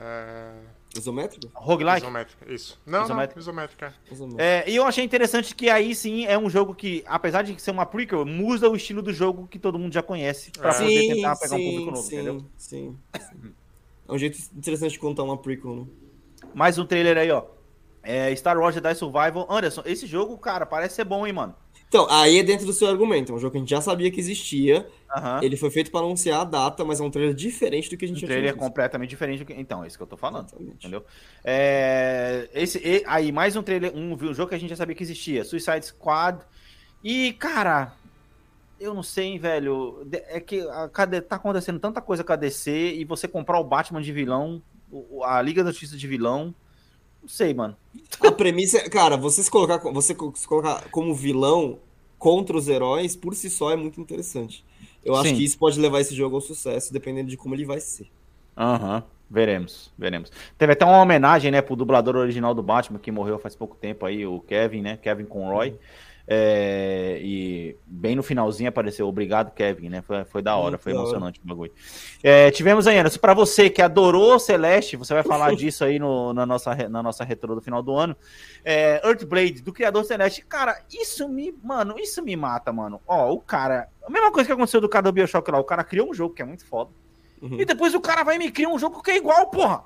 S1: É...
S7: Isométrico?
S2: roguelike.
S1: Isométrica, isso. Não,
S2: Isométrica.
S1: não, isométrica.
S7: Isométrico.
S2: É, e eu achei interessante que aí sim é um jogo que, apesar de ser uma prequel, muda o estilo do jogo que todo mundo já conhece pra
S1: É.
S2: poder tentar pegar um público novo,
S7: sim,
S2: entendeu?
S7: sim, sim. É um jeito interessante de contar uma prequel, né?
S2: Mais um trailer aí, ó. É, Star Wars Jedi Survival. Anderson, esse jogo, cara, parece ser bom, hein, mano?
S7: Então, aí é dentro do seu argumento. É um jogo que a gente já sabia que existia.
S2: Aham.
S7: Ele foi feito pra anunciar a data, mas é um trailer diferente do que a gente
S2: O
S7: já
S2: trailer é
S7: visto.
S2: completamente diferente do que. Então, é isso que eu tô falando.
S7: Exatamente.
S2: Entendeu? É, esse, aí, mais um trailer, um, um jogo que a gente já sabia que existia. Suicide Squad. E, cara, eu não sei, hein, velho. É que a, KD tá acontecendo tanta coisa com a DC e você comprar o Batman de vilão, a Liga da Justiça de vilão. Não sei, mano.
S7: A premissa, é- cara, você se colocar, você se colocar como vilão contra os heróis, por si só é muito interessante. Eu acho
S2: Sim.
S7: que isso pode levar esse jogo ao sucesso, dependendo de como ele vai ser.
S2: Aham. Veremos, veremos. Teve até uma homenagem, né, pro dublador original do Batman, que morreu faz pouco tempo aí, o Kevin, né? Kevin Conroy. É, e bem no finalzinho apareceu, obrigado, Kevin, né? Foi, foi da hora,
S7: Muito
S2: foi emocionante o bagulho. É, tivemos aí, Anderson, pra você que adorou Celeste, você vai falar disso aí no- na, nossa, na nossa retro do final do ano. É, Earthblade, do criador Celeste. Cara, isso me, mano, isso me mata, mano. Ó, o cara, a mesma coisa que aconteceu do cara do Bioshock lá, o cara criou um jogo que é muito foda.
S7: Uhum.
S2: E depois o cara vai e me cria um jogo que é igual, porra.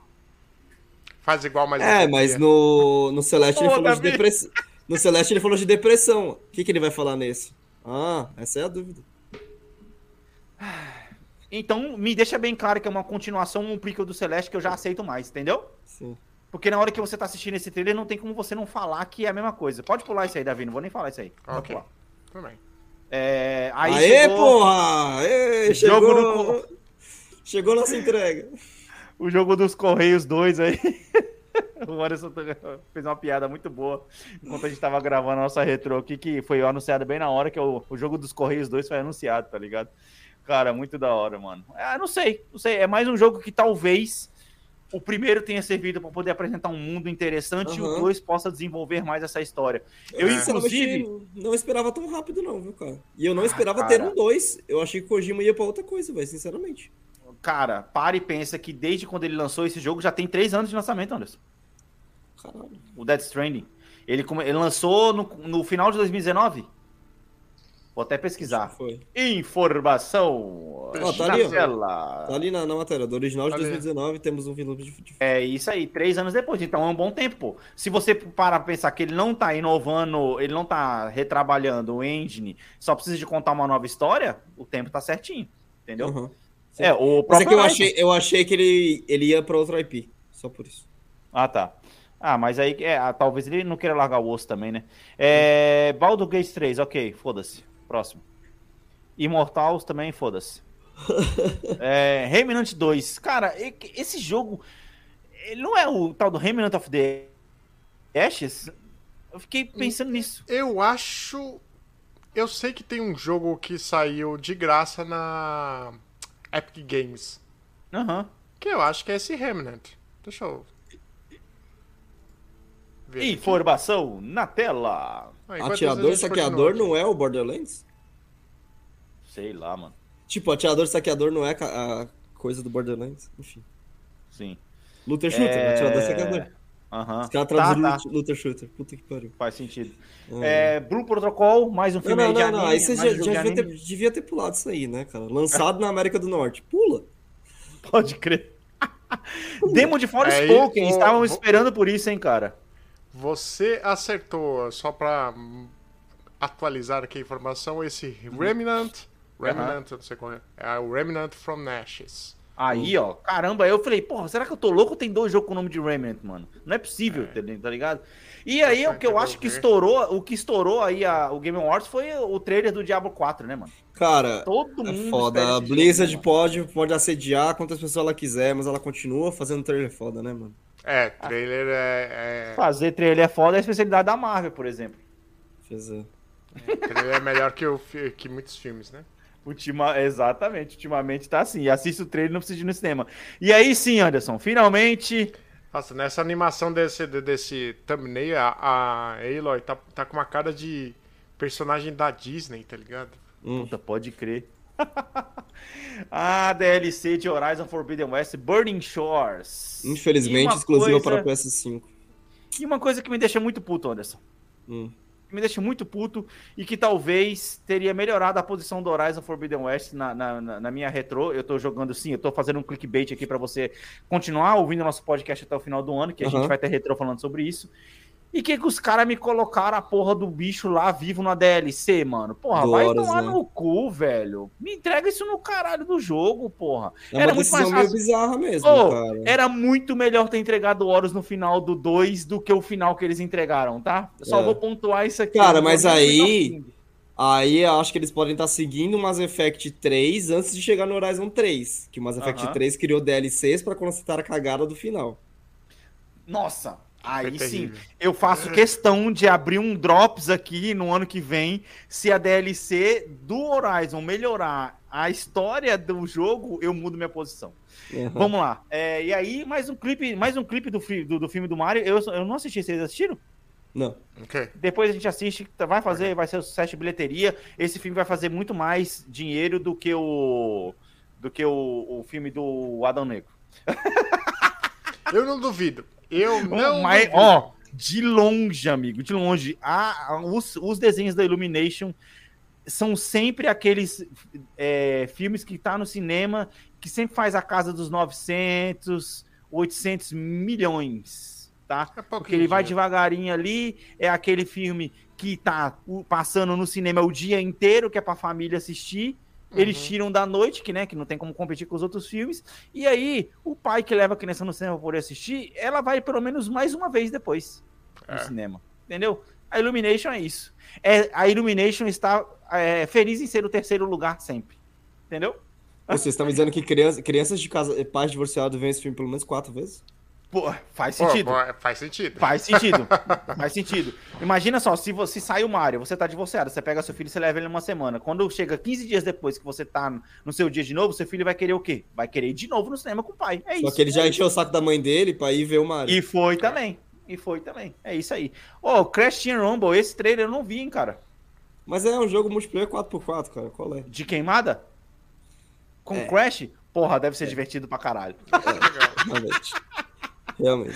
S1: Faz igual, mas.
S7: É, mas no, no Celeste ele falou de depressão. No Celeste ele falou de depressão. O que, que ele vai falar nesse? Ah, essa é a dúvida.
S2: Então, me deixa bem claro que é uma continuação, um prequel do Celeste que eu já aceito mais, entendeu?
S7: Sim.
S2: Porque na hora que você tá assistindo esse trailer, não tem como você não falar que é a mesma coisa. Pode pular isso aí, Davi, não vou nem falar isso aí.
S1: Ok. Tudo bem.
S2: É, aí
S7: Aê,
S2: chegou
S7: porra! Aê, chegou,
S2: Jogo
S7: chegou nossa entrega.
S2: o jogo dos Correios 2 aí. o Anderson fez uma piada muito boa enquanto a gente tava gravando a nossa retro aqui, que foi anunciado bem na hora que o, o jogo dos Correios 2 foi anunciado, tá ligado? Cara, muito da hora, mano. Ah, não sei, não sei. É mais um jogo que talvez o primeiro tenha servido para poder apresentar um mundo interessante e o. 2 possa desenvolver mais essa história. Eu,
S1: É.
S2: inclusive.
S7: Não esperava tão rápido, não, viu, cara? E eu não
S2: Ah,
S7: esperava
S2: cara.
S7: ter um 2. Eu achei que o Kojima ia pra outra coisa, velho, sinceramente.
S2: Cara, para e pensa que desde quando ele lançou esse jogo já tem três anos de lançamento, Anderson.
S7: Caralho.
S2: O Death Stranding. Ele, ele lançou no, no final de 2019. Vou até pesquisar.
S7: Foi.
S2: Informação.
S7: Ó, tá ali. Tá ali na, na matéria, do original de
S1: Ali.
S7: 2019 temos um vilão de,
S2: É isso aí, três anos depois. Então é um bom tempo, pô. Se você parar pra pensar que ele não tá inovando, ele não tá retrabalhando o engine, só precisa de contar uma nova história, o tempo tá certinho. Entendeu?
S7: Aham.
S2: É, o
S7: Mas é que eu achei, eu achei que ele, ele ia pra outra IP. Só por isso.
S2: Ah, tá. Ah, mas aí, é, ah, talvez ele não queira largar o osso também, né? É, Baldur Gate 3, ok, foda-se. Próximo. Immortals também, foda-se. é, Remnant 2. Cara, esse jogo, ele não é o tal do Remnant of the Ashes? Eu fiquei pensando nisso.
S1: Eu acho. Eu sei que tem um jogo que saiu de graça na Epic Games.
S2: Aham.
S1: Que eu acho que é esse Remnant. Deixa eu. ver aqui.
S2: Informação na tela.
S1: Ah,
S7: Atirador saqueador não é o Borderlands?
S2: Sei lá, mano.
S7: Tipo, atirador saqueador não é a coisa do Borderlands? Enfim.
S2: Sim.
S7: Looter shooter,
S2: É...
S7: atirador saqueador.
S2: Aham.
S7: Os caras
S2: Tá,
S7: traduziram
S2: tá.
S7: loot- looter shooter. Puta que pariu.
S2: Faz sentido.
S7: Hum.
S2: É, Blue Protocol, mais um
S7: Não,
S2: filme
S7: não,
S2: aí de
S7: não,
S2: anime.
S7: não. Aí você já, já
S2: de
S7: devia, ter, devia ter pulado isso aí, né, cara? Lançado na América do Norte. Pula.
S2: Pode crer. Demo de Forspoken,
S1: ô,
S2: estavam
S1: vou-
S2: esperando por isso, hein, cara.
S1: Você acertou, só pra atualizar aqui a informação, esse
S2: Uhum.
S1: Remnant. Remnant, eu não sei qual é. É o Remnant from Ashes.
S2: Aí, ó, caramba, eu falei, porra, será que eu tô louco? Tem dois jogos com o nome de Remnant, mano. Não é possível, tá tá ligado? E aí, o que eu acho que estourou, o que estourou aí a- o Game Awards foi o trailer do Diablo 4, né, mano?
S7: Cara,
S2: Todo
S7: é
S2: mundo
S7: foda.
S2: espera
S7: A Blizzard
S2: jogo,
S7: pode, pode assediar quantas pessoas ela quiser, mas ela continua fazendo trailer foda, né, mano?
S1: É, trailer é,
S2: mano. Fazer trailer é foda, é a especialidade da Marvel, por exemplo.
S7: Fez, é.
S1: é- trailer é melhor que, o, que muitos filmes, né?
S2: Ultima... Exatamente, ultimamente tá assim. Assista o trailer, não precisa ir no cinema. E aí sim, Anderson, finalmente.
S1: Nossa, nessa animação desse, de- desse thumbnail, a, a Aloy tá, tá com uma cara de personagem da Disney, tá ligado?
S2: Puta, pode crer. a DLC de Horizon Forbidden West, Burning Shores.
S7: Infelizmente, exclusiva
S2: coisa-
S7: para PS5.
S2: E uma coisa que me deixa muito puto, Anderson.
S7: Hum.
S2: Me deixa muito puto e que talvez teria melhorado a posição do Horizon Forbidden West na, na, na- minha retro. Eu tô jogando sim, eu tô fazendo um clickbait aqui pra você continuar ouvindo nosso podcast até o final do ano, que a
S7: Aham.
S2: gente vai ter retro falando sobre isso. E que, que os caras me colocaram a porra do bicho lá vivo na DLC, mano? Porra,
S7: Do
S2: vai tomar
S7: né?
S2: no cu, velho. Me entrega isso no caralho do jogo, porra.
S7: É
S2: Era muito mais fácil.
S7: bizarra mesmo,
S2: Ô,
S7: cara.
S2: Era muito melhor ter entregado Horus no final do 2 do que o final que eles entregaram, tá? Eu só
S7: É.
S2: vou pontuar isso aqui.
S7: Cara, mas aí-. Aí eu acho que eles podem estar seguindo o Mass Effect 3 antes de chegar no Horizon 3. Que o Mass Effect
S2: Aham.
S7: 3 criou DLCs pra consertar a cagada do final.
S2: Nossa, aí
S1: Foi
S2: sim. Eu faço questão de abrir um Drops aqui no ano que vem. Se a DLC do Horizon melhorar a história do jogo, eu mudo minha posição.
S7: Uhum.
S2: Vamos lá. É, e aí, mais um clipe, mais um clipe do, do, do filme do Mario. Eu, eu não assisti, vocês assistiram?
S7: Não.
S1: Ok.
S2: Depois a gente assiste, vai fazer, vai ser o sucesso de bilheteria. Esse filme vai fazer muito mais dinheiro do que o do que o, o filme do Adão Negro.
S1: Eu não duvido. Eu não
S2: Mas, ó, de longe, amigo, de longe, a, os, os desenhos da Illumination são sempre aqueles é, filmes que tá no cinema que sempre faz a casa dos 900, 800 milhões, tá?
S1: É
S2: Porque ele vai devagarinho ali, é aquele filme que tá passando no cinema o dia inteiro, que é pra família assistir. Eles
S1: Uhum.
S2: tiram da noite, que, né, que não tem como competir com os outros filmes. E aí, o pai que leva a criança no cinema poder assistir, ela vai pelo menos mais uma vez depois no
S1: É.
S2: cinema. Entendeu? A Illumination é isso. É, a Illumination está é, feliz em ser o terceiro lugar sempre. Entendeu?
S7: Vocês estão me dizendo que criança- crianças de casa, pais divorciados veem esse filme pelo menos quatro vezes?
S2: Pô, faz sentido.
S1: pô, faz sentido.
S2: Faz sentido. Faz sentido. Imagina só, se você sai o Mario, você tá divorciado, você pega seu filho e você leva ele uma semana. Quando chega 15 dias depois que você tá no seu dia de novo, seu filho vai querer o quê? Vai querer ir de novo no cinema com o pai. É
S7: Só
S2: isso.
S7: que ele já encheu o saco da mãe dele pra ir ver o Mario.
S2: E foi também. E foi também. É isso aí. Ô, Crash Team Rumble, esse trailer eu não vi, hein, cara.
S7: Mas é um jogo multiplayer 4x4, cara. Qual é?
S2: De queimada? Com
S7: É.
S2: Crash? Porra, deve ser divertido pra caralho.
S7: Realmente. Realmente.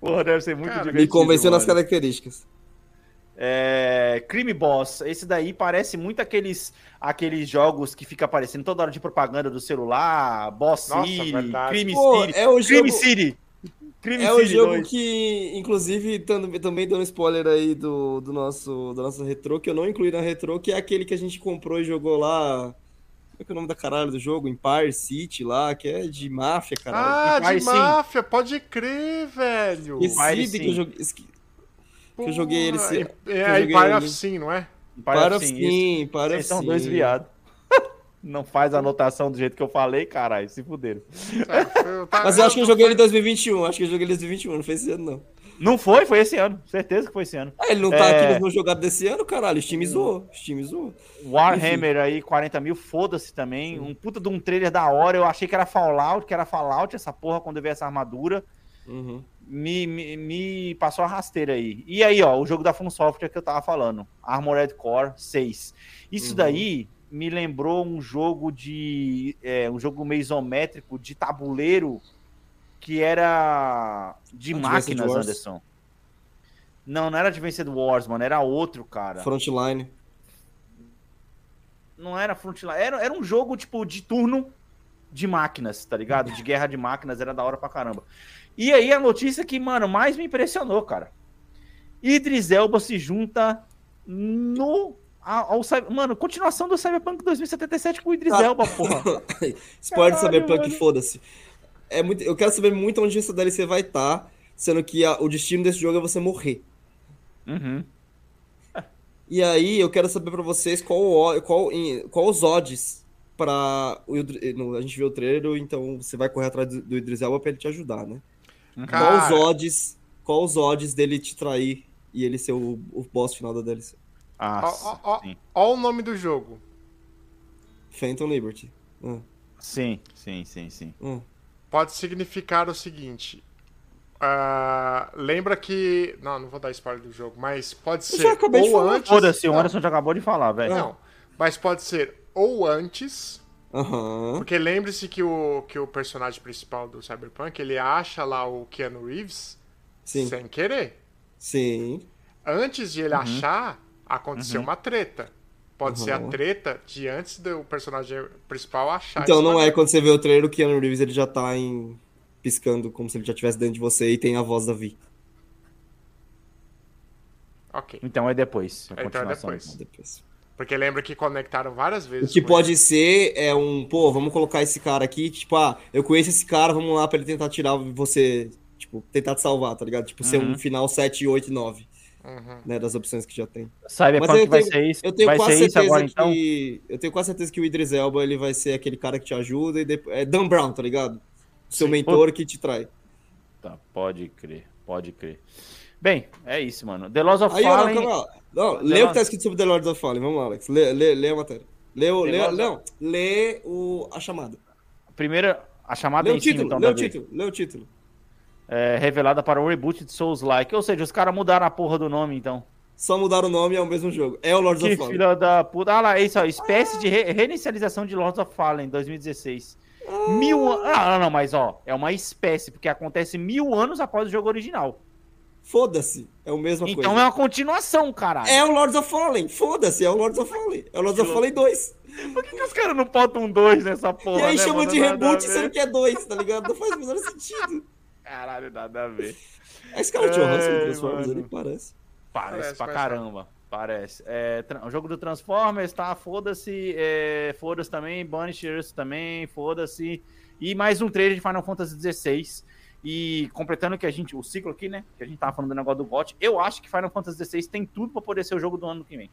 S2: Porra, deve ser muito
S1: Cara, me
S7: Me
S2: divertido.
S7: convenceu nas características.
S2: É, Crime Boss. Esse daí parece muito aqueles, aqueles jogos que fica aparecendo toda hora de propaganda do celular. Boss
S1: Nossa,
S2: City,
S1: verdade.
S2: Crime
S7: Pô,
S2: City.
S7: é o
S2: Crime
S7: jogo-
S2: City. Crime
S7: É o jogo
S2: 2.
S7: que, inclusive, tam- também dando spoiler aí do, do nosso, da nossa retrô, que eu não incluí na retrô, que é aquele que a gente comprou e jogou lá. Como é que é o nome da caralho do jogo? Empire City lá, que é de máfia, caralho.
S1: Ah,
S2: Empire,
S1: de
S2: sim.
S1: máfia, pode crer, velho.
S7: Esqueci
S2: Empire,
S7: que eu joguei. que eu joguei ele eu
S1: É,
S7: joguei
S1: Empire
S7: ele.
S1: of Sin, não é?
S7: Para
S2: Sim,
S7: sim, para
S2: Vocês são
S7: sim.
S2: dois viados. Não faz a anotação do jeito que eu falei, caralho. Se fuderam.
S1: É, eu- tá-
S7: Mas eu acho que eu joguei ele em 2021, acho que eu joguei ele em 2021, não foi esse ano, não.
S2: Não foi, foi esse ano. Certeza que foi esse ano.
S7: Ah, ele não tá
S2: É.
S7: aqui nos meus jogados desse ano, caralho, zoou, o time zoou.
S2: Warhammer aí, 40 mil, foda-se também. Um puta de um trailer da hora. Eu achei que era Fallout, que era Fallout, essa porra, quando eu vi essa armadura.
S7: Uhum.
S2: Me, me, me passou a rasteira aí. E aí, ó, o jogo da From Software que eu tava falando. Armored Core 6. Isso
S7: Uhum.
S2: daí me lembrou um jogo de. é, um jogo meio isométrico de tabuleiro que era de
S7: Advanced
S2: máquinas,
S7: Wars.
S2: Anderson. Não, não era Advanced Wars, mano. Era outro, cara.
S7: Frontline.
S2: Não era Frontline. Era, era um jogo, tipo, de turno de máquinas, tá ligado? De guerra de máquinas. Era da hora pra caramba. E aí a notícia que, mano, mais me impressionou, cara. Idris Elba se junta no. Ao, ao mano, continuação do Cyberpunk 2077 com o Idris
S7: Ah.
S2: Elba, porra.
S7: Spoiler
S2: Caralho,
S7: Cyberpunk, foda-se. É muito, eu quero saber muito onde essa DLC vai estar, sendo que a- o destino desse jogo é você morrer.
S2: Uhum.
S7: E aí eu quero saber pra vocês qual, o- qual, qual os odds pra. O, Idri- no- a gente viu o trailer, então você vai correr atrás do, Idris Elba pra ele te ajudar, né? Qual os
S1: Cara,
S7: odds? Qual os odds dele te trair e ele ser o, o boss final da DLC?
S2: Ah,
S1: ó,
S2: sim.
S1: ó o nome do jogo.
S7: Phantom Liberty. Ah,
S2: sim, sim, sim, sim.
S7: ah.
S1: Pode significar o seguinte. ah, lembra que. Não, não vou dar spoiler do jogo, mas pode
S7: Eu
S1: ser
S7: já acabei de
S1: ou
S7: falar.
S1: antes.
S2: Foda-se, o Anderson já acabou de falar, velho.
S1: Não, mas pode ser ou antes.
S7: Aham.
S1: Porque lembre-se que o, que o personagem principal do Cyberpunk ele acha lá o Keanu Reeves
S7: Sim.
S1: sem querer.
S7: Sim.
S1: Antes de ele achar, aconteceu uma treta. Pode ser a
S7: Uhum.
S1: treta de antes do personagem principal achar.
S7: Então não é
S1: bagulho.
S7: quando você vê o trailer, o Keanu Reeves ele já tá em... piscando como se ele já estivesse dentro de você e tem a voz da Vi.
S1: Ok.
S2: Então é depois. a
S1: Então é depois.
S7: Depois.
S1: Porque lembra que conectaram várias
S7: O
S1: vezes.
S7: que
S1: com
S7: pode ser é um, pô, vamos colocar esse cara aqui, tipo, ah, eu conheço esse cara, vamos lá pra ele tentar tirar você, tipo, tentar te salvar, tá ligado? Tipo, ser um
S2: Uhum.
S7: final 7, 8 e 9,
S1: ele. Uhum.
S7: né, das opções que já tem.
S2: Cyberpunk
S7: Mas eu
S2: vai
S7: tenho-
S2: ser isso.
S7: Eu tenho
S2: vai
S7: quase
S2: ser isso
S7: certeza
S2: agora, então.
S7: que eu tenho quase certeza que o Idris Elba, ele vai ser aquele cara que te ajuda e depois é Dan Brown, tá ligado? Seu
S1: Sim.
S7: mentor que te trai.
S2: Tá, pode crer, pode crer. Bem, é isso, mano. The Lost of
S7: Aí, ó, não,
S2: Fallen.
S7: calma lá. Não,
S2: The
S7: lê o que tá escrito sobre The Lords of Fallen. Vamos lá, Alex. Lê, lê, lê a matéria. Lê, o, lê,
S2: Lost
S7: não, lê o, a chamada.
S2: Primeira, a chamada
S7: Lê o
S2: em cima,
S7: título,
S2: então,
S7: lê o título, lê o título.
S2: É, revelada para o reboot de Souls-like. Ou seja, os caras mudaram a porra do nome, então.
S7: Só mudaram o nome e é o mesmo jogo. É o Lords
S2: Que
S7: of Fallen.
S2: filha da puta. Ah lá, é isso, ó. Espécie de re- reinicialização de Lords of Fallen 2016. Mil anos. Ah, não, mas ó, é uma espécie, porque acontece mil anos após o jogo original.
S7: Foda-se, é a mesma
S2: Então
S7: coisa.
S2: é uma continuação, caralho.
S7: É o Lords of Fallen, foda-se, é o Lords of Fallen. É o Lords of Fallen 2.
S2: Por que, que os caras não botam um dois nessa porra?
S7: e aí
S2: né,
S7: chamam de reboot sendo que é 2, tá ligado? Não faz o menor sentido.
S2: Caralho, nada a ver.
S7: É Scarlett Johansson no Transformers, ele parece.
S2: Parece,
S1: Parece,
S2: pra
S1: parece.
S2: caramba. Parece. É, o jogo do Transformers, tá? Foda-se. É, foda-se também. Banishers também. Foda-se. E mais um trailer de Final Fantasy XVI. E completando que a gente, o ciclo aqui, né? Que a gente tava falando do negócio do GOT. Eu acho que Final Fantasy XVI tem tudo pra poder ser o jogo do ano que vem.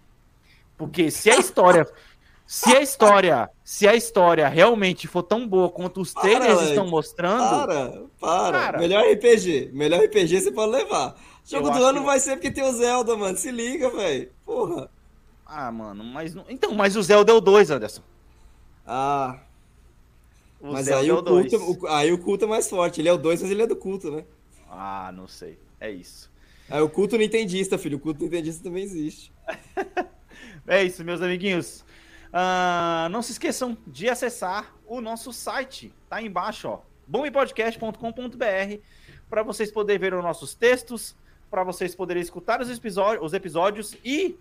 S2: Porque se a história. Se a história. Se a história realmente for tão boa quanto os
S7: Para,
S2: trailers estão mostrando.
S7: Para, para. Melhor RPG. Melhor RPG você pode levar. Jogo
S2: Eu
S7: do ano
S2: que-
S7: vai ser porque tem o Zelda, mano. Se liga, velho. Porra.
S2: Ah, mano, mas. não- Então, mas o Zelda é o 2, Anderson.
S7: Ah,
S2: O
S7: mas
S2: Zelda
S7: aí
S2: é
S7: o, culto,
S2: dois.
S7: o- aí o culto é mais forte. Ele é o 2, mas ele é do culto, né?
S2: Ah, não sei. É isso.
S7: Aí o culto nintendista, filho. O culto nintendista também existe.
S2: É isso, meus amiguinhos. Ah, não se esqueçam de acessar o nosso site. Tá aí embaixo, ó. bombpodcast.com.br para vocês poderem ver os nossos textos, para vocês poderem escutar os episódios, os episódios e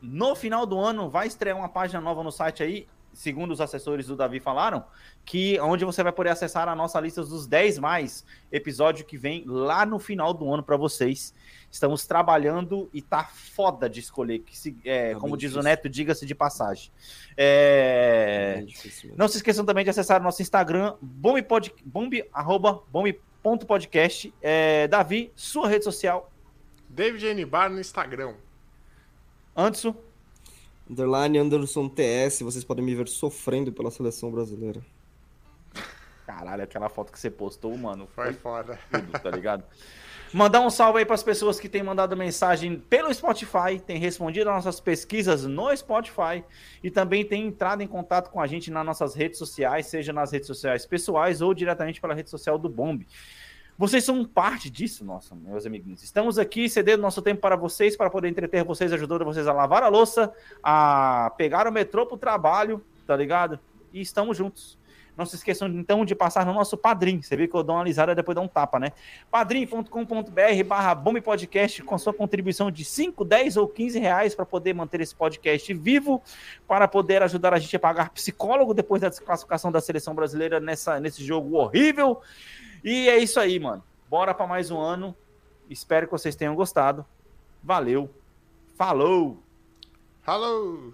S2: no final do ano vai estrear uma página nova no site aí, segundo os assessores do Davi falaram, que onde você vai poder acessar a nossa lista dos 10 mais episódio que vem lá no final do ano para vocês. Estamos trabalhando e tá foda de escolher, que se, é, como diz o. Neto, diga-se de passagem. É, não se esqueçam também de acessar o nosso Instagram, bombpod, bomb, arroba, bomb.podcast. É, Davi, sua rede social.
S1: David N. Bar no Instagram.
S2: Anderson,
S7: Underline Anderson TS, vocês podem me ver sofrendo pela seleção brasileira.
S2: caralho, aquela foto que você postou, mano,
S1: Foi
S2: foi
S1: foda.
S2: tudo, tá ligado? Mandar um salve aí para as pessoas que têm mandado mensagem pelo Spotify, têm respondido às nossas pesquisas no Spotify e também têm entrado em contato com a gente nas nossas redes sociais, seja nas redes sociais pessoais ou diretamente pela rede social do Bomb. Vocês são parte disso, nossa, meus amiguinhos. Estamos aqui cedendo nosso tempo para vocês, para poder entreter vocês, ajudando vocês a lavar a louça, a pegar o metrô para o trabalho, tá ligado? E estamos juntos. Não se esqueçam então de passar no nosso Padrim. Você viu que eu dou uma alisada e depois dou um tapa, né? padrim.com.br barra Podcast com sua contribuição de 5, 10 ou 15 reais para poder manter esse podcast vivo, para poder ajudar a gente a pagar psicólogo depois da desclassificação da seleção brasileira nessa, nesse jogo horrível. E é isso aí, mano. Bora para mais um ano. Espero que vocês tenham gostado. Valeu. Falou!
S1: Hello!